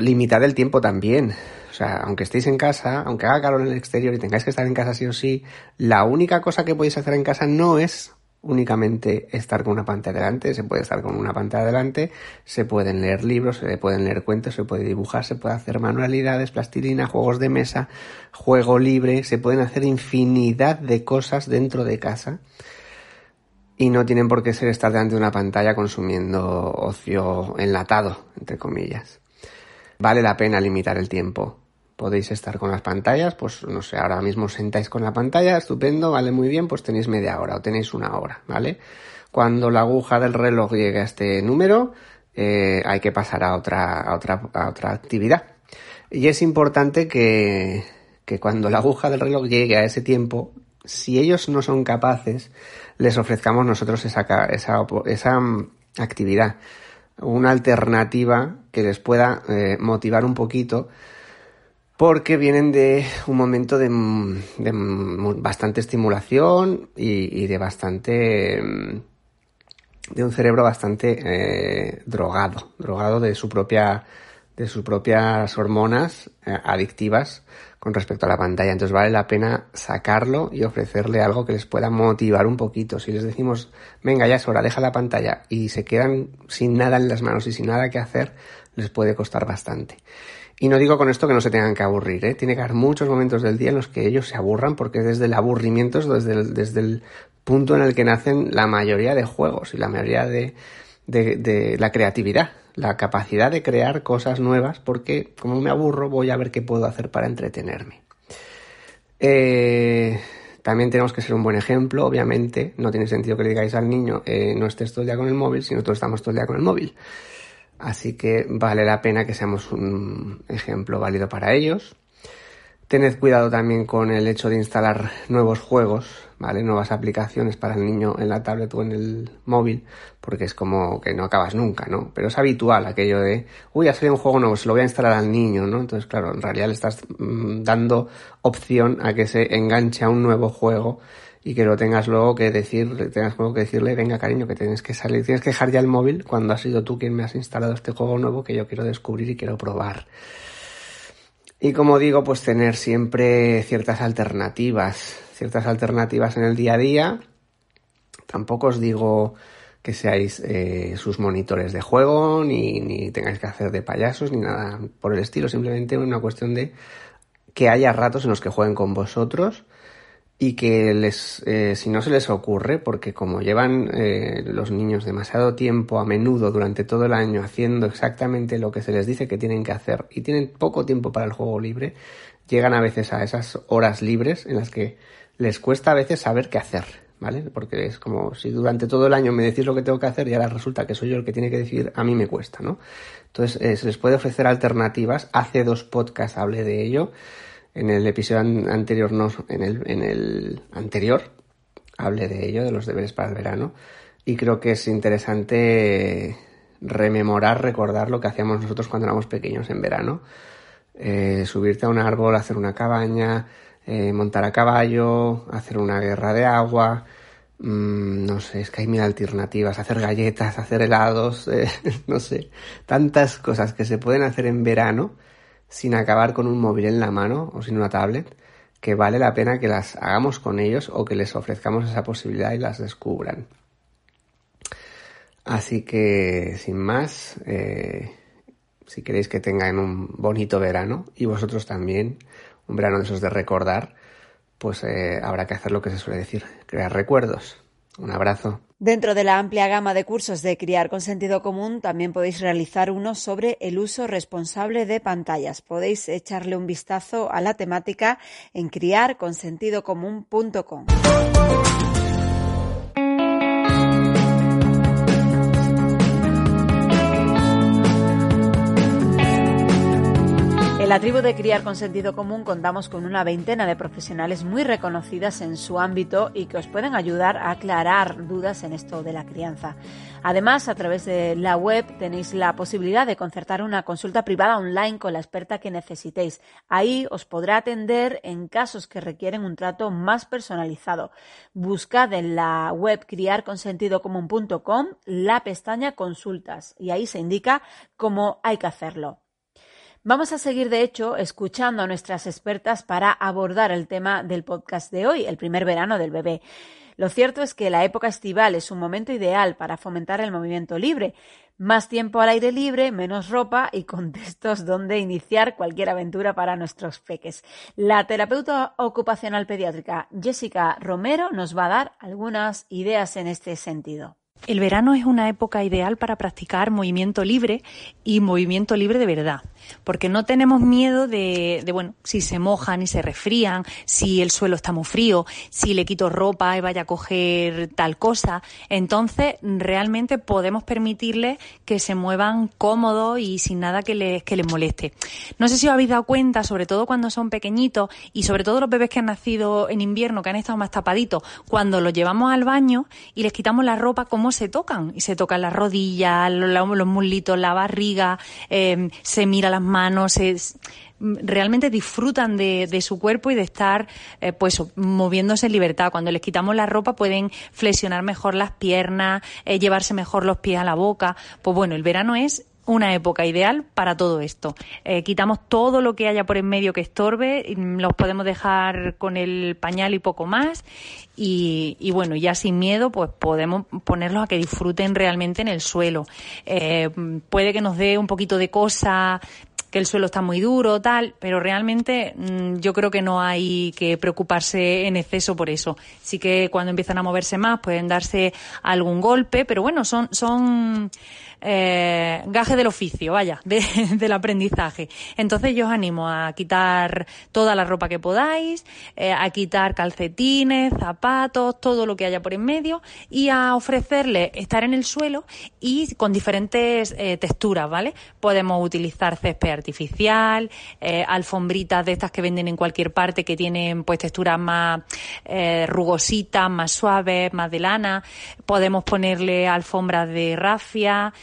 limitar el tiempo también. O sea, aunque estéis en casa, aunque haga calor en el exterior y tengáis que estar en casa sí o sí, la única cosa que podéis hacer en casa no es únicamente estar con una pantalla delante, se puede estar con una pantalla delante, se pueden leer libros, se pueden leer cuentos, se puede dibujar, se puede hacer manualidades, plastilina, juegos de mesa, juego libre, se pueden hacer infinidad de cosas dentro de casa y no tienen por qué ser estar delante de una pantalla consumiendo ocio enlatado, entre comillas. Vale la pena limitar el tiempo podéis estar con las pantallas, pues no sé, ahora mismo sentáis con la pantalla, estupendo, vale muy bien, pues tenéis media hora o tenéis una hora, ¿vale? Cuando la aguja del reloj llegue a este número, eh, hay que pasar a otra, a otra, a otra actividad. Y es importante que, que cuando la aguja del reloj llegue a ese tiempo, si ellos no son capaces, les ofrezcamos nosotros esa, esa, esa mm, actividad, una alternativa que les pueda eh, motivar un poquito porque vienen de un momento de, bastante estimulación y, de bastante mm, de un cerebro bastante eh, drogado, drogado de su propia de sus propias hormonas eh, adictivas con respecto a la pantalla. Entonces vale la pena sacarlo y ofrecerle algo que les pueda motivar un poquito. Si les decimos, venga, ya es hora, deja la pantalla y se quedan sin nada en las manos y sin nada que hacer, les puede costar bastante. Y no digo con esto que no se tengan que aburrir, ¿eh? tiene que haber muchos momentos del día en los que ellos se aburran porque desde el aburrimiento es desde el, punto en el que nacen la mayoría de juegos y la mayoría de, de, la creatividad, la capacidad de crear cosas nuevas porque como me aburro voy a ver qué puedo hacer para entretenerme. Eh, también tenemos que ser un buen ejemplo, obviamente, no tiene sentido que le digáis al niño eh, no estés todo el día con el móvil si nosotros estamos todo el día con el móvil. Así que vale la pena que seamos un ejemplo válido para ellos. Tened cuidado también con el hecho de instalar nuevos juegos, ¿vale? Nuevas aplicaciones para el niño en la tablet o en el móvil, porque es como que no acabas nunca, ¿no? Pero es habitual aquello de, uy, ha salido un juego nuevo, se lo voy a instalar al niño, ¿no? Entonces, claro, en realidad le estás mm, dando opción a que se enganche a un nuevo juego y que lo tengas luego que decir, tengas luego que decirle, venga cariño, que tienes que salir, tienes que dejar ya el móvil cuando has sido tú quien me has instalado este juego nuevo que yo quiero descubrir y quiero probar. Y como digo, pues tener siempre ciertas alternativas, ciertas alternativas en el día a día. Tampoco os digo que seáis eh, sus monitores de juego, ni, ni tengáis que hacer de payasos, ni nada por el estilo. Simplemente una cuestión de que haya ratos en los que jueguen con vosotros y que les, eh, si no se les ocurre, porque como llevan eh, los niños demasiado tiempo a menudo durante todo el año haciendo exactamente lo que se les dice que tienen que hacer y tienen poco tiempo para el juego libre, llegan a veces a esas horas libres en las que les cuesta a veces saber qué hacer, ¿vale? Porque es como si durante todo el año me decís lo que tengo que hacer y ahora resulta que soy yo el que tiene que decir, a mí me cuesta, ¿no? Entonces eh, se les puede ofrecer alternativas, hace dos podcasts hablé de ello, en el episodio anterior, no, en el, en el anterior, hablé de ello, de los deberes para el verano, y creo que es interesante rememorar, recordar lo que hacíamos nosotros cuando éramos pequeños en verano. Eh, subirte a un árbol, hacer una cabaña, eh, montar a caballo, hacer una guerra de agua, mm, no sé, es que hay mil alternativas, hacer galletas, *laughs* hacer helados, eh, *laughs* no sé, tantas cosas que se pueden hacer en verano sin acabar con un móvil en la mano o sin una tablet, que vale la pena que las hagamos con ellos o que les ofrezcamos esa posibilidad y las descubran. Así que, sin más, eh, si queréis que tengan un bonito verano y vosotros también, un verano de esos de recordar, pues eh, habrá que hacer lo que se suele decir, crear recuerdos. Un abrazo. Dentro de la amplia gama de cursos de Criar con Sentido Común, también podéis realizar uno sobre el uso responsable de pantallas. Podéis echarle un vistazo a la temática en criarconsentidocomún.com. la tribu de Criar con Sentido Común contamos con una veintena de profesionales muy reconocidas en su ámbito y que os pueden ayudar a aclarar dudas en esto de la crianza. Además, a través de la web tenéis la posibilidad de concertar una consulta privada online con la experta que necesitéis. Ahí os podrá atender en casos que requieren un trato más personalizado. Buscad en la web criarconsentidocomún.com la pestaña consultas y ahí se indica cómo hay que hacerlo. Vamos a seguir, de hecho, escuchando a nuestras expertas para abordar el tema del podcast de hoy, el primer verano del bebé. Lo cierto es que la época estival es un momento ideal para fomentar el movimiento libre. Más tiempo al aire libre, menos ropa y contextos *laughs* donde iniciar cualquier aventura para nuestros peques. La terapeuta ocupacional pediátrica Jessica Romero nos va a dar algunas ideas en este sentido. El verano es una época ideal para practicar movimiento libre y movimiento libre de verdad, porque no tenemos miedo de, bueno, si se mojan y se resfrían, si el suelo está muy frío, si le quito ropa y vaya a coger tal cosa. Entonces, realmente podemos permitirles que se muevan cómodos y sin nada que les, que les moleste. No sé si os habéis dado cuenta, sobre todo cuando son pequeñitos y sobre todo los bebés que han nacido en invierno, que han estado más tapaditos, cuando los llevamos al baño y les quitamos la ropa, como se tocan. Y se tocan las rodillas, los, muslitos, la barriga, em, se mira las manos, realmente disfrutan de, su cuerpo y de estar eh, pues moviéndose en libertad. Cuando les quitamos la ropa pueden flexionar mejor las piernas, eh, llevarse mejor los pies a la boca. Pues bueno, el verano es una época ideal para todo esto. Eh, quitamos todo lo que haya por en medio que estorbe, los podemos dejar con el pañal y poco más y, bueno, ya sin miedo, pues podemos ponerlos a que disfruten realmente en el suelo. Eh, puede que nos dé un poquito de cosa que el suelo está muy duro, tal, pero realmente mm, yo creo que no hay que preocuparse en exceso por eso. Sí que cuando empiezan a moverse más pueden darse algún golpe, pero bueno, son, son eh, gaje del oficio, vaya, *laughs* del aprendizaje. Entonces yo os animo a quitar toda la ropa que podáis, eh, a quitar calcetines, zapatos, todo lo que haya por en medio y a ofrecerle estar en el suelo y con diferentes eh, texturas, ¿vale? Podemos utilizar césped artificial, eh, alfombritas de estas que venden en cualquier parte que tienen pues texturas más rugositas, más suaves, más de lana. Podemos ponerle alfombras de rafia,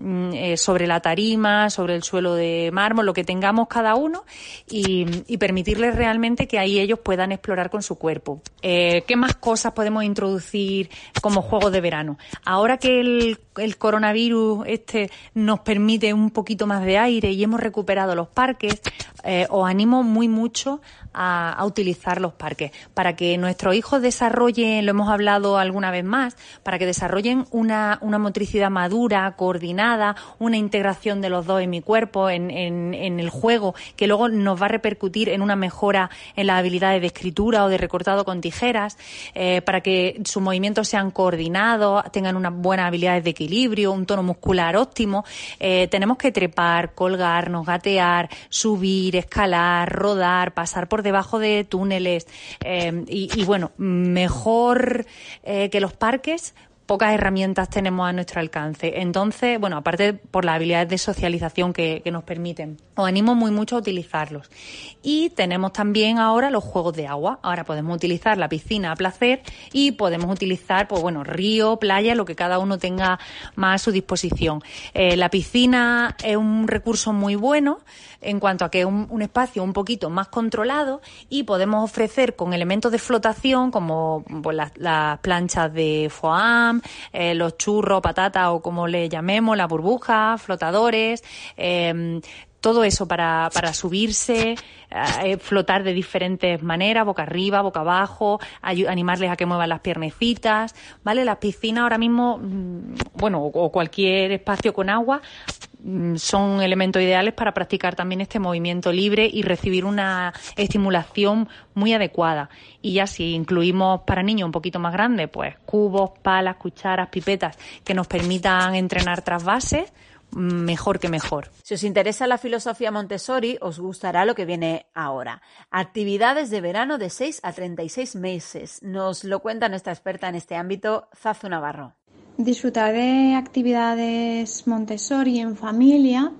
eh, sobre la tarima, sobre el suelo de mármol, lo que tengamos cada uno y, permitirles realmente que ahí ellos puedan explorar con su cuerpo. Eh, ¿Qué más cosas podemos introducir como juego de verano? Ahora que el, coronavirus este nos permite un poquito más de aire y hemos recuperado los parques, eh, os animo muy mucho a, utilizar los parques para que nuestros hijos desarrollen, lo hemos hablado alguna vez más, para que desarrollen una, una motricidad madura, coordinada, una integración de los dos en mi cuerpo, en, en, el juego, que luego nos va a repercutir en una mejora en las habilidades de escritura o de recortado con tijeras, eh, para que sus movimientos sean coordinados, tengan unas buenas habilidades de equilibrio, un tono muscular óptimo. Eh, tenemos que trepar, colgarnos, gatear, subir, escalar, rodar, pasar por debajo de túneles eh, y, bueno, mejor que los parques, pocas herramientas tenemos a nuestro alcance. Entonces, bueno, aparte por las habilidades de socialización que, nos permiten, os animo muy mucho a utilizarlos. Y tenemos también ahora los juegos de agua. Ahora podemos utilizar la piscina a placer y podemos utilizar, pues bueno, río, playa, lo que cada uno tenga más a su disposición. Eh, la piscina es un recurso muy bueno en cuanto a que un, espacio un poquito más controlado y podemos ofrecer con elementos de flotación como pues, las, planchas de foam, eh, los churros, patatas o como le llamemos, las burbujas, flotadores, em, todo eso para, para subirse, eh, flotar de diferentes maneras, boca arriba, boca abajo, animarles a que muevan las piernecitas, ¿vale? Las piscinas ahora mismo, mm, bueno, o cualquier espacio con agua, son elementos ideales para practicar también este movimiento libre y recibir una estimulación muy adecuada. Y ya si incluimos para niños un poquito más grandes, pues cubos, palas, cucharas, pipetas que nos permitan entrenar tras bases, mm, mejor que mejor. Si os interesa la filosofía Montessori, os gustará lo que viene ahora. Actividades de verano de 6 a 36 meses. Nos lo cuenta nuestra experta en este ámbito, Zazu Navarro. Disfrutar de actividades Montessori en familia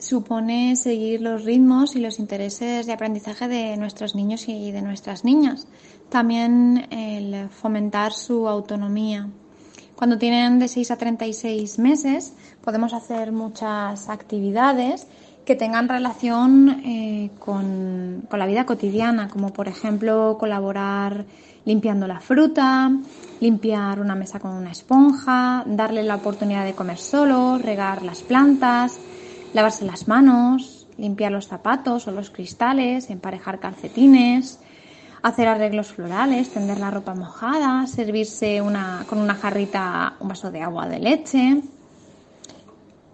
supone seguir los ritmos y los intereses de aprendizaje de nuestros niños y de nuestras niñas. También el fomentar su autonomía. Cuando tienen de 6 a 36 meses podemos hacer muchas actividades que tengan relación eh, con, con la vida cotidiana, como por ejemplo colaborar limpiando la fruta, limpiar una mesa con una esponja, darle la oportunidad de comer solo, regar las plantas, lavarse las manos, limpiar los zapatos o los cristales, emparejar calcetines, hacer arreglos florales, tender la ropa mojada, servirse una, con una jarrita un vaso de agua de leche.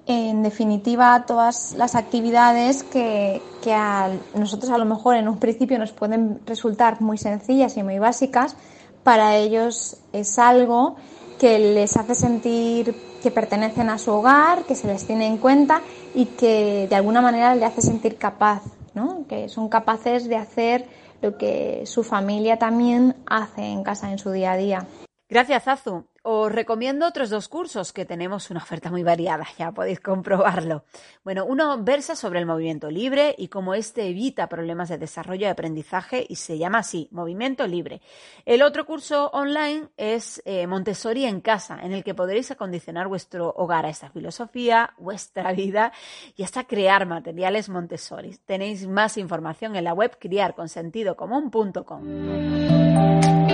En definitiva, todas las actividades que, que a nosotros a lo mejor en un principio nos pueden resultar muy sencillas y muy básicas, para ellos es algo que les hace sentir que pertenecen a su hogar, que se les tiene en cuenta y que de alguna manera les hace sentir capaz, ¿no? que son capaces de hacer lo que su familia también hace en casa en su día a día. Gracias, Azu. Os recomiendo otros dos cursos que tenemos una oferta muy variada, ya podéis comprobarlo. Bueno, uno versa sobre el movimiento libre y cómo este evita problemas de desarrollo y aprendizaje y se llama así, movimiento libre. El otro curso online es eh, Montessori en casa, en el que podréis acondicionar vuestro hogar a esta filosofía, vuestra *laughs* vida y hasta crear materiales Montessori. Tenéis más información en la web criarconsentidocomún.com.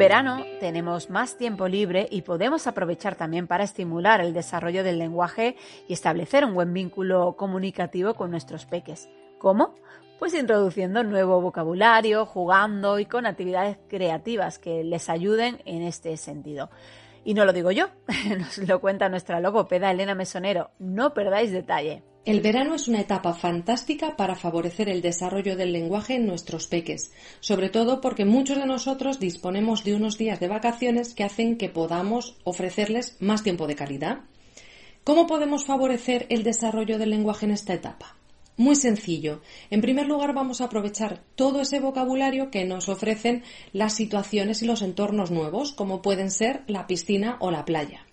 verano tenemos más tiempo libre y podemos aprovechar también para estimular el desarrollo del lenguaje y establecer un buen vínculo comunicativo con nuestros peques. ¿Cómo? Pues introduciendo nuevo vocabulario, jugando y con actividades creativas que les ayuden en este sentido. Y no lo digo yo, *laughs* nos lo cuenta nuestra logopeda Elena Mesonero. No perdáis detalle. El verano es una etapa fantástica para favorecer el desarrollo del lenguaje en nuestros peques, sobre todo porque muchos de nosotros disponemos de unos días de vacaciones que hacen que podamos ofrecerles más tiempo de calidad. ¿Cómo podemos favorecer el desarrollo del lenguaje en esta etapa? Muy sencillo. En primer lugar, vamos a aprovechar todo ese vocabulario que nos ofrecen las situaciones y los entornos nuevos, como pueden ser la piscina o la playa.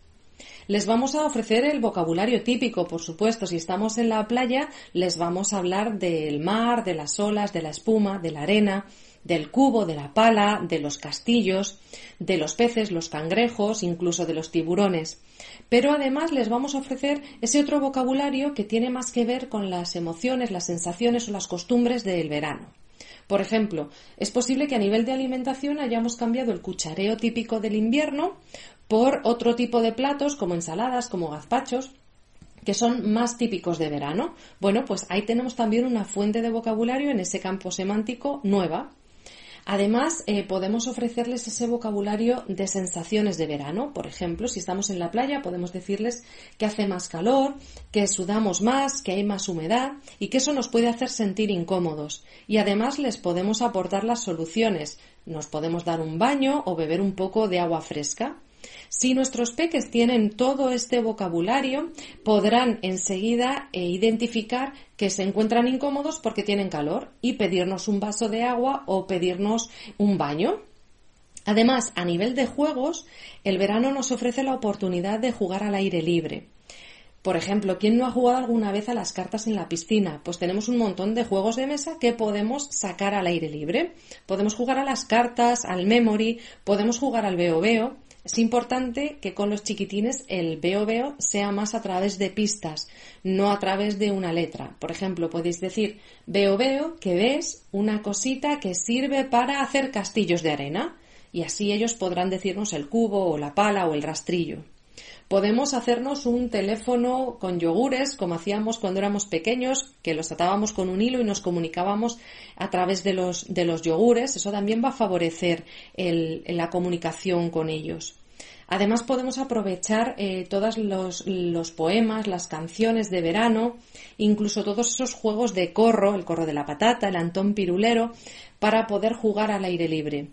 Les vamos a ofrecer el vocabulario típico, por supuesto. Si estamos en la playa, les vamos a hablar del mar, de las olas, de la espuma, de la arena, del cubo, de la pala, de los castillos, de los peces, los cangrejos, incluso de los tiburones. Pero además les vamos a ofrecer ese otro vocabulario que tiene más que ver con las emociones, las sensaciones o las costumbres del verano. Por ejemplo, es posible que a nivel de alimentación hayamos cambiado el cuchareo típico del invierno por otro tipo de platos como ensaladas, como gazpachos, que son más típicos de verano. Bueno, pues ahí tenemos también una fuente de vocabulario en ese campo semántico nueva. Además, eh, podemos ofrecerles ese vocabulario de sensaciones de verano. Por ejemplo, si estamos en la playa, podemos decirles que hace más calor, que sudamos más, que hay más humedad y que eso nos puede hacer sentir incómodos. Y además les podemos aportar las soluciones. Nos podemos dar un baño o beber un poco de agua fresca. Si nuestros peques tienen todo este vocabulario, podrán enseguida eh, identificar que se encuentran incómodos porque tienen calor y pedirnos un vaso de agua o pedirnos un baño. Además, a nivel de juegos, el verano nos ofrece la oportunidad de jugar al aire libre. Por ejemplo, ¿quién no ha jugado alguna vez a las cartas en la piscina? Pues tenemos un montón de juegos de mesa que podemos sacar al aire libre. Podemos jugar a las cartas, al memory, podemos jugar al veo veo. Es importante que con los chiquitines el veo veo sea más a través de pistas, no a través de una letra. Por ejemplo, podéis decir veo veo que ves una cosita que sirve para hacer castillos de arena y así ellos podrán decirnos el cubo o la pala o el rastrillo. Podemos hacernos un teléfono con yogures, como hacíamos cuando éramos pequeños, que los atábamos con un hilo y nos comunicábamos a través de los, de los yogures. Eso también va a favorecer la comunicación con ellos. Además podemos aprovechar eh, todos los, poemas, las canciones de verano, incluso todos esos juegos de corro, el corro de la patata, el antón pirulero, para poder jugar al aire libre.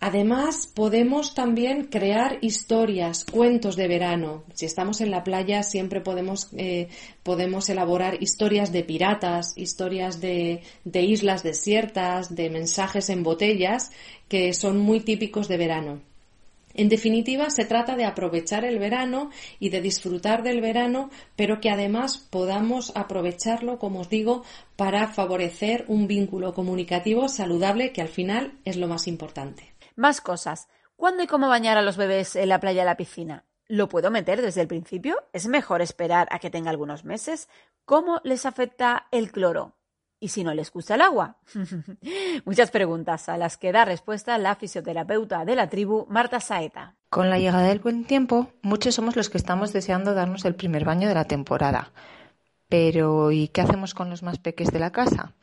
Además, podemos también crear historias, cuentos de verano. Si estamos en la playa, siempre podemos, eh, podemos elaborar historias de piratas, historias de islas desiertas, de mensajes en botellas, que son muy típicos de verano. En definitiva, se trata de aprovechar el verano y de disfrutar del verano, pero que además podamos aprovecharlo, como os digo, para favorecer un vínculo comunicativo saludable que al final es lo más importante. Más cosas. ¿Cuándo y cómo bañar a los bebés en la playa o la piscina? ¿Lo puedo meter desde el principio? ¿Es mejor esperar a que tenga algunos meses? ¿Cómo les afecta el cloro? ¿Y si no les gusta el agua? *laughs* Muchas preguntas a las que da respuesta la fisioterapeuta de la tribu, Marta Saeta. Con la llegada del buen tiempo, muchos somos los que estamos deseando darnos el primer baño de la temporada. Pero ¿y qué hacemos con los más peques de la casa?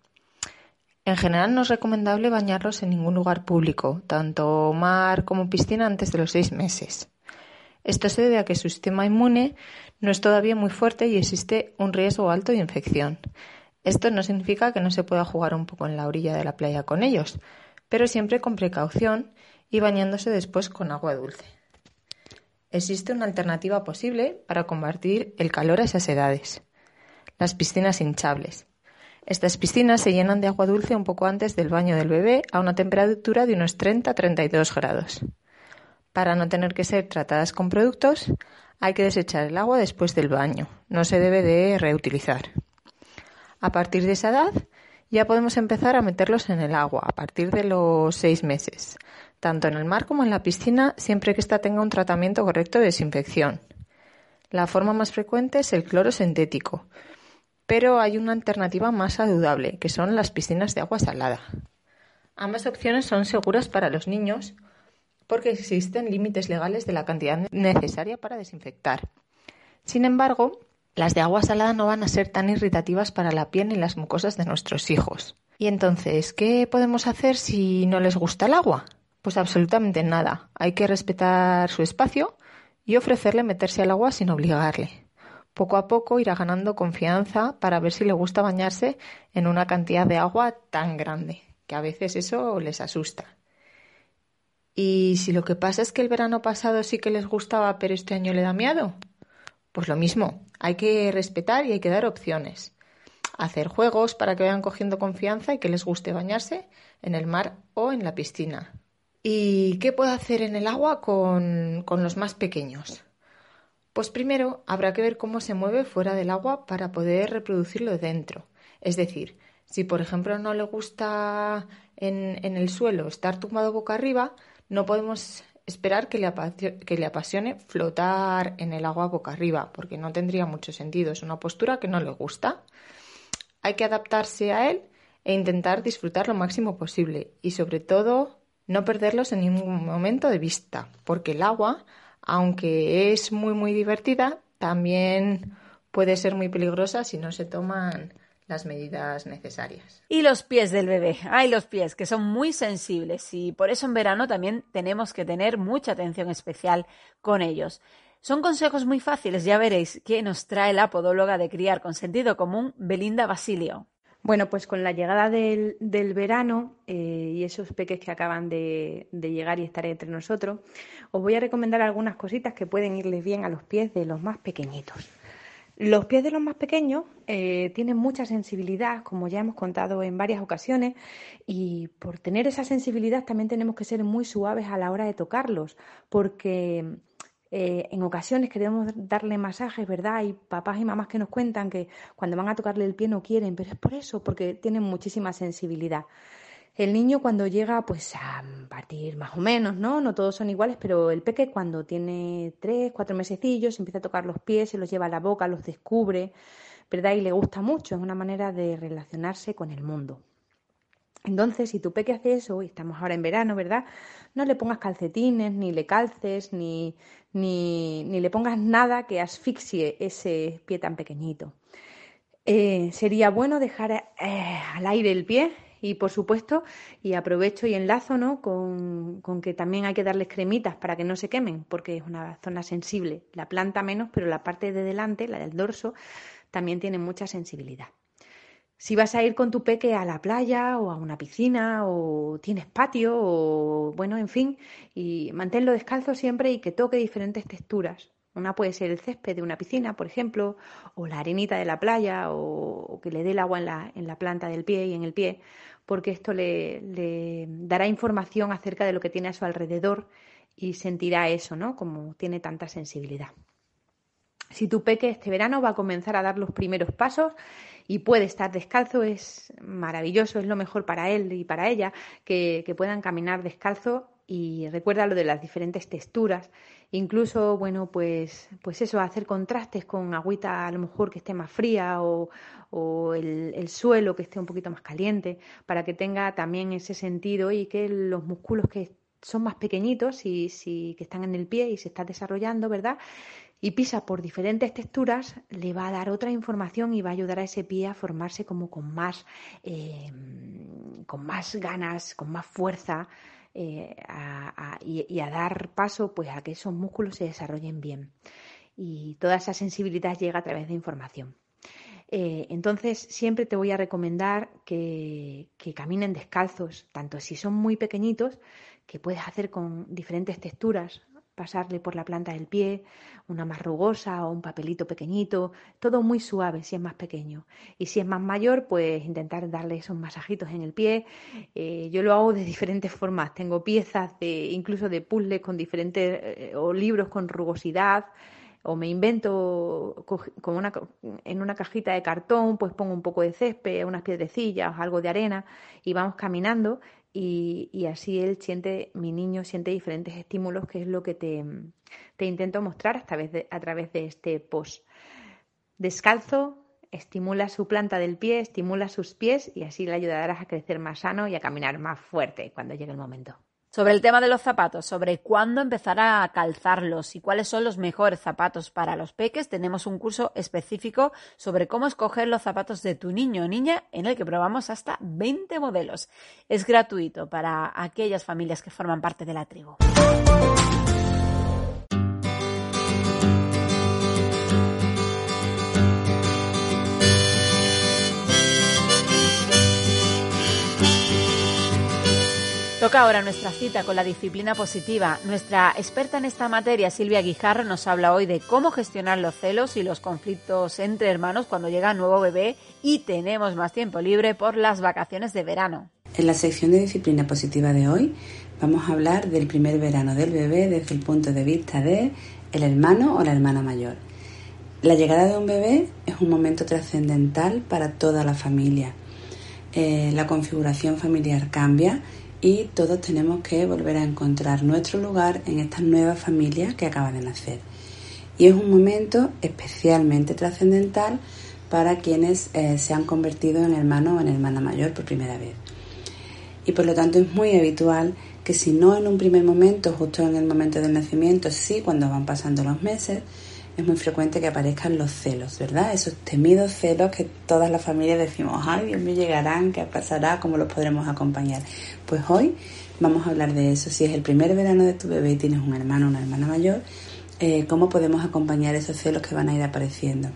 En general no es recomendable bañarlos en ningún lugar público, tanto mar como piscina antes de los seis meses. Esto se debe a que su sistema inmune no es todavía muy fuerte y existe un riesgo alto de infección. Esto no significa que no se pueda jugar un poco en la orilla de la playa con ellos, pero siempre con precaución y bañándose después con agua dulce. Existe una alternativa posible para combatir el calor a esas edades. Las piscinas hinchables. Estas piscinas se llenan de agua dulce un poco antes del baño del bebé a una temperatura de unos 30-32 grados. Para no tener que ser tratadas con productos, hay que desechar el agua después del baño. No se debe de reutilizar. A partir de esa edad, ya podemos empezar a meterlos en el agua, a partir de los seis meses, tanto en el mar como en la piscina, siempre que ésta tenga un tratamiento correcto de desinfección. La forma más frecuente es el cloro sintético, pero hay una alternativa más saludable, que son las piscinas de agua salada. Ambas opciones son seguras para los niños porque existen límites legales de la cantidad necesaria para desinfectar. Sin embargo, las de agua salada no van a ser tan irritativas para la piel ni las mucosas de nuestros hijos. Y entonces, ¿qué podemos hacer si no les gusta el agua? Pues absolutamente nada. Hay que respetar su espacio y ofrecerle meterse al agua sin obligarle. Poco a poco irá ganando confianza para ver si le gusta bañarse en una cantidad de agua tan grande, que a veces eso les asusta. Y si lo que pasa es que el verano pasado sí que les gustaba, pero este año le da miedo, pues lo mismo, hay que respetar y hay que dar opciones. Hacer juegos para que vayan cogiendo confianza y que les guste bañarse en el mar o en la piscina. ¿Y qué puedo hacer en el agua con, con los más pequeños? Pues primero habrá que ver cómo se mueve fuera del agua para poder reproducirlo dentro. Es decir, si por ejemplo no le gusta en, el suelo estar tumbado boca arriba, no podemos esperar que le, que le apasione flotar en el agua boca arriba, porque no tendría mucho sentido. Es una postura que no le gusta. Hay que adaptarse a él e intentar disfrutar lo máximo posible y sobre todo no perderlos en ningún momento de vista, porque el agua aunque es muy muy divertida, también puede ser muy peligrosa si no se toman las medidas necesarias. Y los pies del bebé, hay los pies que son muy sensibles y por eso en verano también tenemos que tener mucha atención especial con ellos. Son consejos muy fáciles, ya veréis, que nos trae la podóloga de criar con sentido común, Belinda Basilio. Bueno, pues con la llegada del, verano eh, y esos peques que acaban de, llegar y estar entre nosotros, os voy a recomendar algunas cositas que pueden irles bien a los pies de los más pequeñitos. Los pies de los más pequeños eh, tienen mucha sensibilidad, como ya hemos contado en varias ocasiones, y por tener esa sensibilidad también tenemos que ser muy suaves a la hora de tocarlos, porque eh, en ocasiones queremos darle masajes, ¿verdad? Hay papás y mamás que nos cuentan que cuando van a tocarle el pie no quieren, pero es por eso, porque tienen muchísima sensibilidad. El niño cuando llega pues a partir más o menos, ¿no? No todos son iguales, pero el peque cuando tiene tres, cuatro mesecillos empieza a tocar los pies, se los lleva a la boca, los descubre, ¿verdad? Y le gusta mucho, es una manera de relacionarse con el mundo. Entonces, si tu peque hace eso, y estamos ahora en verano, ¿verdad? No le pongas calcetines, ni le calces, ni, ni, ni le pongas nada que asfixie ese pie tan pequeñito. Eh, sería bueno dejar eh, al aire el pie y por supuesto, y aprovecho y enlazo ¿no? con, con, que también hay que darles cremitas para que no se quemen, porque es una zona sensible. La planta menos, pero la parte de delante, la del dorso, también tiene mucha sensibilidad. Si vas a ir con tu peque a la playa o a una piscina o tienes patio o bueno, en fin, y manténlo descalzo siempre y que toque diferentes texturas. Una puede ser el césped de una piscina, por ejemplo, o la arenita de la playa, o, que le dé el agua en la, en la, planta del pie y en el pie, porque esto le, dará información acerca de lo que tiene a su alrededor y sentirá eso, ¿no? Como tiene tanta sensibilidad. Si tu peque este verano va a comenzar a dar los primeros pasos y puede estar descalzo, es maravilloso, es lo mejor para él y para ella que, puedan caminar descalzo y recuerda lo de las diferentes texturas, incluso, bueno, pues, pues eso, hacer contrastes con agüita a lo mejor que esté más fría o, el, el, suelo que esté un poquito más caliente, para que tenga también ese sentido y que los músculos que son más pequeñitos y si que están en el pie y se está desarrollando, ¿verdad? Y pisa por diferentes texturas, le va a dar otra información y va a ayudar a ese pie a formarse como con más, eh, con más ganas, con más fuerza eh, y, y, a dar paso pues a que esos músculos se desarrollen bien. Y toda esa sensibilidad llega a través de información. Eh, entonces, siempre te voy a recomendar que, caminen descalzos, tanto si son muy pequeñitos, que puedes hacer con diferentes texturas, pasarle por la planta del pie, una más rugosa o un papelito pequeñito, todo muy suave si es más pequeño. Y si es más mayor, pues intentar darle esos masajitos en el pie. Eh, yo lo hago de diferentes formas. Tengo piezas de, incluso de puzzles con diferentes, eh, o libros con rugosidad o me invento con una, en una cajita de cartón, pues pongo un poco de césped, unas piedrecillas, algo de arena y vamos caminando y, y, así él siente, mi niño siente diferentes estímulos, que es lo que te, te intento mostrar a través, de, a través de este post. Descalzo, estimula su planta del pie, estimula sus pies y así le ayudarás a crecer más sano y a caminar más fuerte cuando llegue el momento. Sobre el tema de los zapatos, sobre cuándo empezar a calzarlos y cuáles son los mejores zapatos para los peques, tenemos un curso específico sobre cómo escoger los zapatos de tu niño o niña en el que probamos hasta 20 modelos. Es gratuito para aquellas familias que forman parte de la tribu. Toca ahora nuestra cita con la disciplina positiva. Nuestra experta en esta materia, Silvia Guijarro, nos habla hoy de cómo gestionar los celos y los conflictos entre hermanos cuando llega un nuevo bebé y tenemos más tiempo libre por las vacaciones de verano. En la sección de disciplina positiva de hoy vamos a hablar del primer verano del bebé desde el punto de vista de el hermano o la hermana mayor. La llegada de un bebé es un momento trascendental para toda la familia. Eh, la configuración familiar cambia y todos tenemos que volver a encontrar nuestro lugar en esta nueva familia que acaba de nacer. Y es un momento especialmente trascendental para quienes eh, se han convertido en hermano o en hermana mayor por primera vez. Y por lo tanto es muy habitual que si no en un primer momento, justo en el momento del nacimiento, sí cuando van pasando los meses, es muy frecuente que aparezcan los celos, ¿verdad? Esos temidos celos que todas las familias decimos, ay, Dios mío, llegarán, ¿qué pasará? ¿Cómo los podremos acompañar? Pues hoy vamos a hablar de eso. Si es el primer verano de tu bebé y tienes un hermano o una hermana mayor, eh, ¿cómo podemos acompañar esos celos que van a ir apareciendo?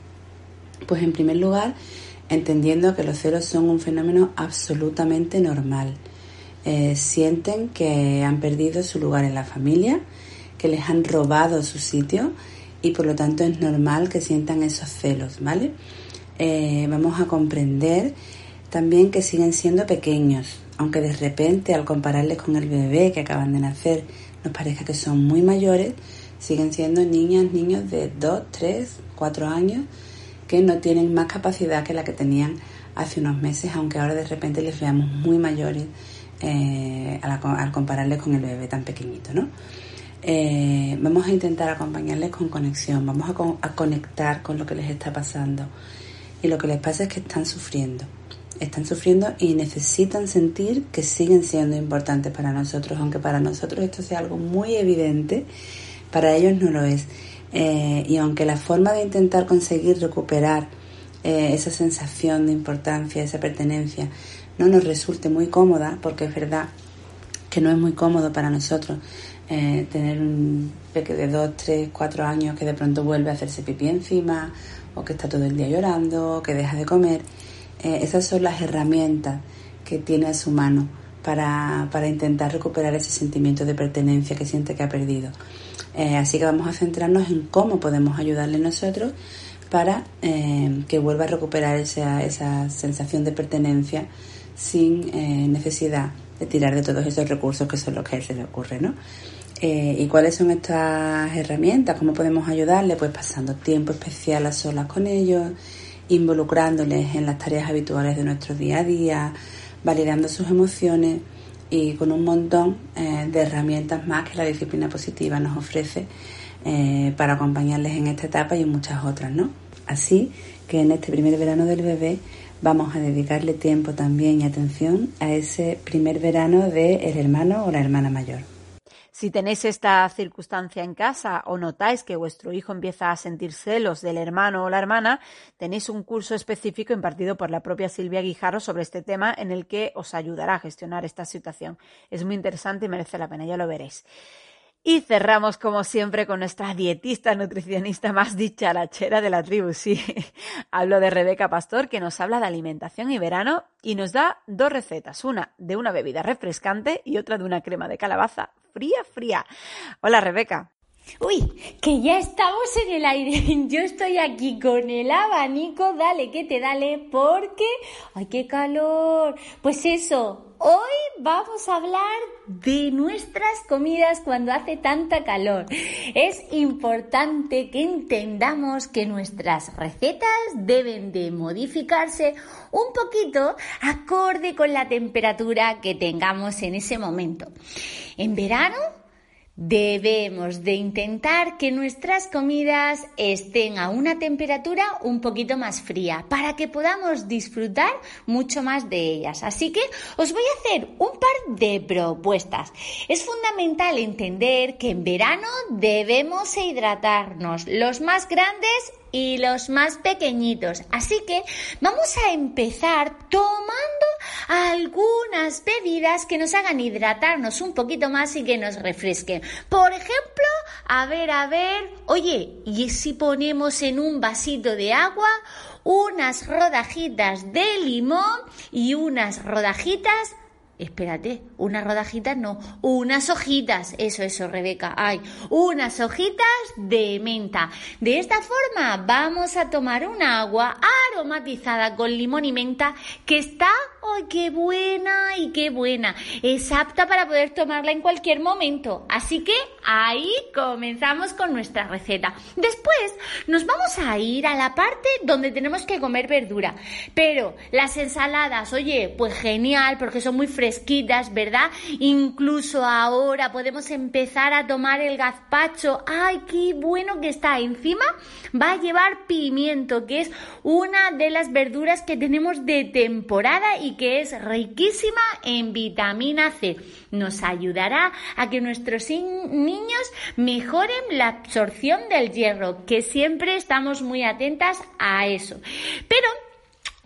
Pues en primer lugar, entendiendo que los celos son un fenómeno absolutamente normal. Eh, sienten que han perdido su lugar en la familia, que les han robado su sitio y por lo tanto es normal que sientan esos celos, ¿vale? Eh, vamos a comprender también que siguen siendo pequeños, aunque de repente al compararles con el bebé que acaban de nacer nos parezca que son muy mayores, siguen siendo niñas, niños de 2, 3, 4 años que no tienen más capacidad que la que tenían hace unos meses, aunque ahora de repente les veamos muy mayores eh, al, al compararles con el bebé tan pequeñito, ¿no? Eh, vamos a intentar acompañarles con conexión, vamos a, conectar con lo que les está pasando. Y lo que les pasa es que están sufriendo. Están sufriendo y necesitan sentir que siguen siendo importantes para nosotros, aunque para nosotros esto sea algo muy evidente, para ellos no lo es. Eh, y aunque la forma de intentar conseguir recuperar eh, esa sensación de importancia, esa pertenencia, no nos resulte muy cómoda, porque es verdad que no es muy cómodo para nosotros eh, tener un peque de 2, 3, 4 años que de pronto vuelve a hacerse pipí encima o que está todo el día llorando o que deja de comer. Eh, esas son las herramientas que tiene a su mano para, para, intentar recuperar ese sentimiento de pertenencia que siente que ha perdido. Eh, así que vamos a centrarnos en cómo podemos ayudarle nosotros para que vuelva a recuperar esa, esa sensación de pertenencia sin necesidad de tirar de todos esos recursos que son los que a él se le ocurre, ¿no? Eh, ¿Y cuáles son estas herramientas? ¿Cómo podemos ayudarle? Pues pasando tiempo especial a solas con ellos, involucrándoles en las tareas habituales de nuestro día a día, validando sus emociones y con un montón eh, de herramientas más que la disciplina positiva nos ofrece eh, para acompañarles en esta etapa y en muchas otras, ¿no? Así que en este primer verano del bebé vamos a dedicarle tiempo también y atención a ese primer verano del hermano o la hermana mayor. Si tenéis esta circunstancia en casa o notáis que vuestro hijo empieza a sentir celos del hermano o la hermana, tenéis un curso específico impartido por la propia Silvia Guijarro sobre este tema en el que os ayudará a gestionar esta situación. Es muy interesante y merece la pena, ya lo veréis. Y cerramos, como siempre, con nuestra dietista nutricionista más dicharachera de la tribu. Sí, *laughs* hablo de Rebeca Pastor, que nos habla de alimentación y verano y nos da dos recetas. Una de una bebida refrescante y otra de una crema de calabaza fría, fría. Hola, Rebeca. Uy, que ya estamos en el aire. *laughs* Yo estoy aquí con el abanico, dale que te dale, porque... ¡Ay, qué calor! Pues eso, hoy vamos a hablar de nuestras comidas cuando hace tanta calor. Es importante que entendamos que nuestras recetas deben de modificarse un poquito acorde con la temperatura que tengamos en ese momento. En verano Debemos de intentar que nuestras comidas estén a una temperatura un poquito más fría para que podamos disfrutar mucho más de ellas. Así que os voy a hacer un par de propuestas. Es fundamental entender que en verano debemos hidratarnos los más grandes y los más pequeñitos. Así que vamos a empezar tomando algunas bebidas que nos hagan hidratarnos un poquito más y que nos refresquen. Por ejemplo, a ver, a ver, oye, ¿y si ponemos en un vasito de agua unas rodajitas de limón y unas rodajitas espérate, unas rodajitas no, unas hojitas, eso, eso, Rebeca, ay, unas hojitas de menta. De esta forma vamos a tomar un agua aromatizada con limón y menta que está, ay, qué buena y qué buena, es apta para poder tomarla en cualquier momento. Así que ahí comenzamos con nuestra receta. Después nos vamos a ir a la parte donde tenemos que comer verdura, pero las ensaladas, oye, pues genial porque son muy frescas fresquitas, ¿verdad? Incluso ahora podemos empezar a tomar el gazpacho. ¡Ay, qué bueno que está! Encima va a llevar pimiento, que es una de las verduras que tenemos de temporada y que es riquísima en vitamina C. Nos ayudará a que nuestros niños mejoren la absorción del hierro, que siempre estamos muy atentas a eso. Pero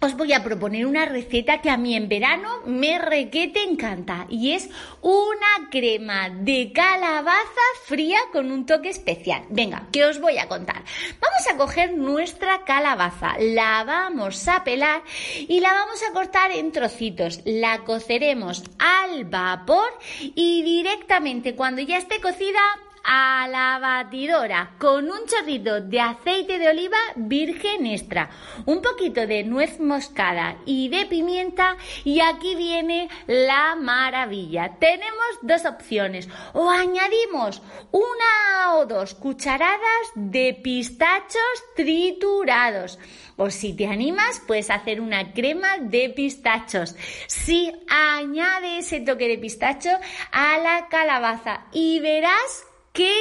os voy a proponer una receta que a mí en verano me requete encanta y es una crema de calabaza fría con un toque especial. Venga, que os voy a contar. Vamos a coger nuestra calabaza, la vamos a pelar y la vamos a cortar en trocitos. La coceremos al vapor y directamente cuando ya esté cocida a la batidora con un chorrito de aceite de oliva virgen extra, un poquito de nuez moscada y de pimienta y aquí viene la maravilla. Tenemos dos opciones o añadimos una o dos cucharadas de pistachos triturados. O si te animas, puedes hacer una crema de pistachos. Si añade ese toque de pistacho a la calabaza y verás ¡Qué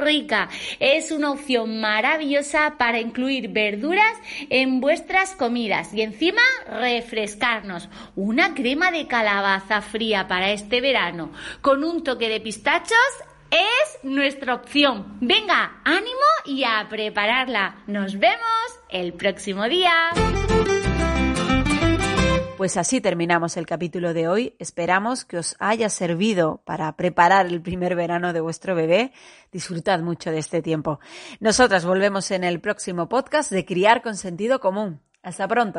rica! Es una opción maravillosa para incluir verduras en vuestras comidas y encima refrescarnos. Una crema de calabaza fría para este verano con un toque de pistachos es nuestra opción. Venga, ánimo y a prepararla. Nos vemos el próximo día. Pues así terminamos el capítulo de hoy. Esperamos que os haya servido para preparar el primer verano de vuestro bebé. Disfrutad mucho de este tiempo. Nosotras volvemos en el próximo podcast de Criar con Sentido Común. Hasta pronto.